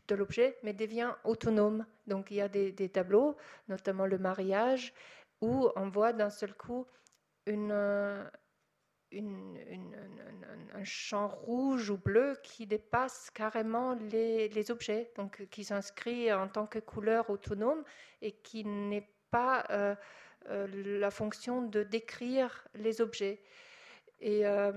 de l'objet, mais devient autonome. Donc il y a des, tableaux, notamment le mariage, où on voit d'un seul coup une, un champ rouge ou bleu qui dépasse carrément les, objets, donc qui s'inscrit en tant que couleur autonome et qui n'est pas euh, euh, la fonction de décrire les objets. Et, euh,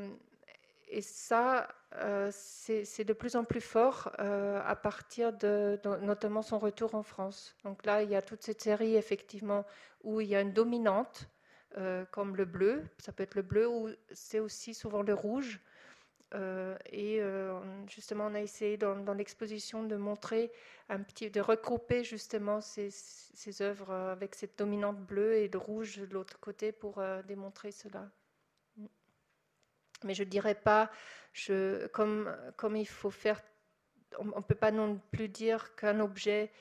et ça, euh, c'est de plus en plus fort euh, à partir de, notamment son retour en France. Donc là, il y a toute cette série effectivement où il y a une dominante euh, comme le bleu, ça peut être le bleu ou c'est aussi souvent le rouge. et justement, on a essayé dans, l'exposition de montrer un petit, de regrouper justement ces, ces œuvres avec cette dominante bleue et de rouge de l'autre côté pour démontrer cela. Mais je ne dirais pas, comme, il faut faire, on ne peut pas non plus dire qu'un objet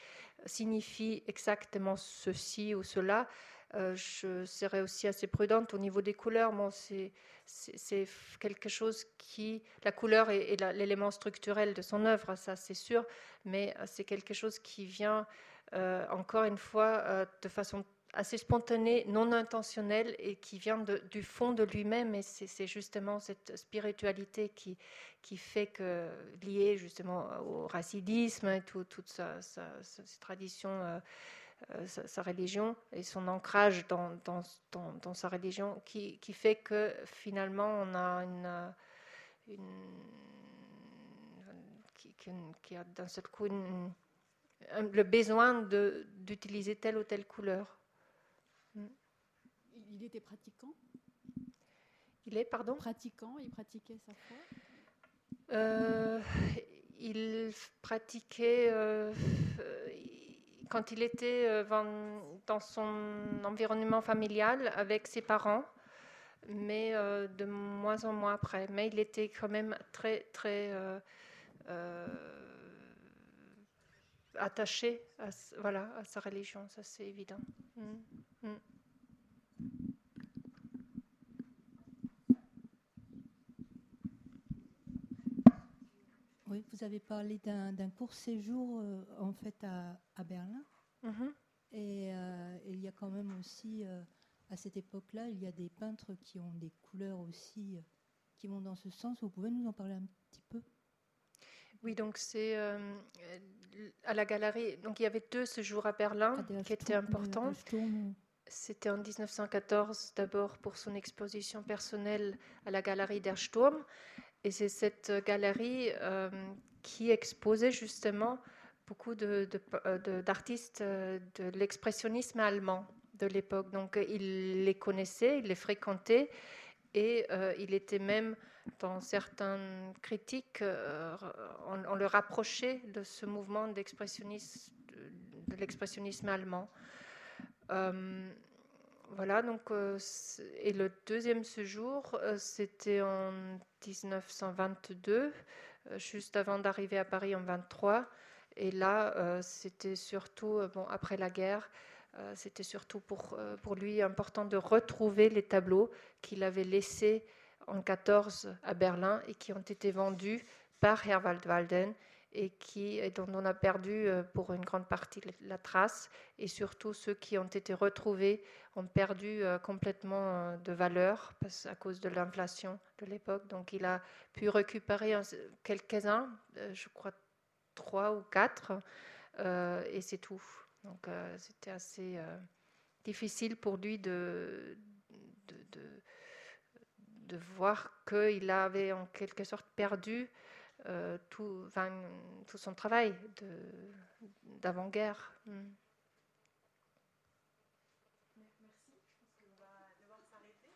signifie exactement ceci ou cela. Euh, je serais aussi assez prudente au niveau des couleurs. Bon, c'est, quelque chose qui. La couleur est, l'élément structurel de son œuvre, ça c'est sûr, mais euh, c'est quelque chose qui vient, euh, encore une fois, de façon assez spontané, non intentionnel et qui vient du fond de lui-même. Et c'est justement cette spiritualité qui, fait que, liée justement au racidisme et toute sa, tradition, euh, euh, sa, religion et son ancrage dans, sa religion, qui, qui, fait que finalement on a une. qui, a d'un seul coup le besoin d'utiliser telle ou telle couleur. Il était pratiquant Il est, pardon? Pratiquant, il pratiquait sa foi? Euh, Il pratiquait euh, quand il était euh, dans son environnement familial avec ses parents, mais de moins en moins après. Mais il était quand même très, très attaché à, voilà, à sa religion, ça c'est évident. Mm. Mm. Oui, vous avez parlé d'un court séjour euh, en fait à, Berlin. Mm-hmm. Et euh, il y a quand même aussi, euh, à cette époque-là, il y a des peintres qui ont des couleurs aussi qui vont dans ce sens. Vous pouvez nous en parler un petit peu? Oui, donc c'est à la galerie. Donc il y avait deux séjours à Berlin ah, qui étaient importants. C'était en 1914 d'abord pour son exposition personnelle à la galerie der Sturm Et c'est cette galerie qui exposait justement beaucoup d'artistes de, l'expressionnisme allemand de l'époque. Donc il les connaissait, il les fréquentait et il était même dans certaines critiques, euh, on, le rapprochait de ce mouvement d'expressionnisme, de, l'expressionnisme allemand. Euh, voilà, donc, euh, et le deuxième séjour, c'était en 1922, juste avant d'arriver à Paris en 23. Et là, c'était surtout, bon, après la guerre, c'était surtout pour, pour lui important de retrouver les tableaux qu'il avait laissés en 14 à Berlin et qui ont été vendus par Herwald Walden et qui, dont on a perdu euh, pour une grande partie la trace. Et surtout, ceux qui ont été retrouvés ont perdu euh, complètement euh, de valeur à cause de l'inflation de l'époque. Donc il a pu récupérer quelques-uns, je crois trois ou quatre, et c'est tout. Donc c'était assez difficile pour lui de, de de voir qu'il avait en quelque sorte perdu tout, tout, son travail d'avant-guerre. Mm. Merci. Parce va devoir s'arrêter.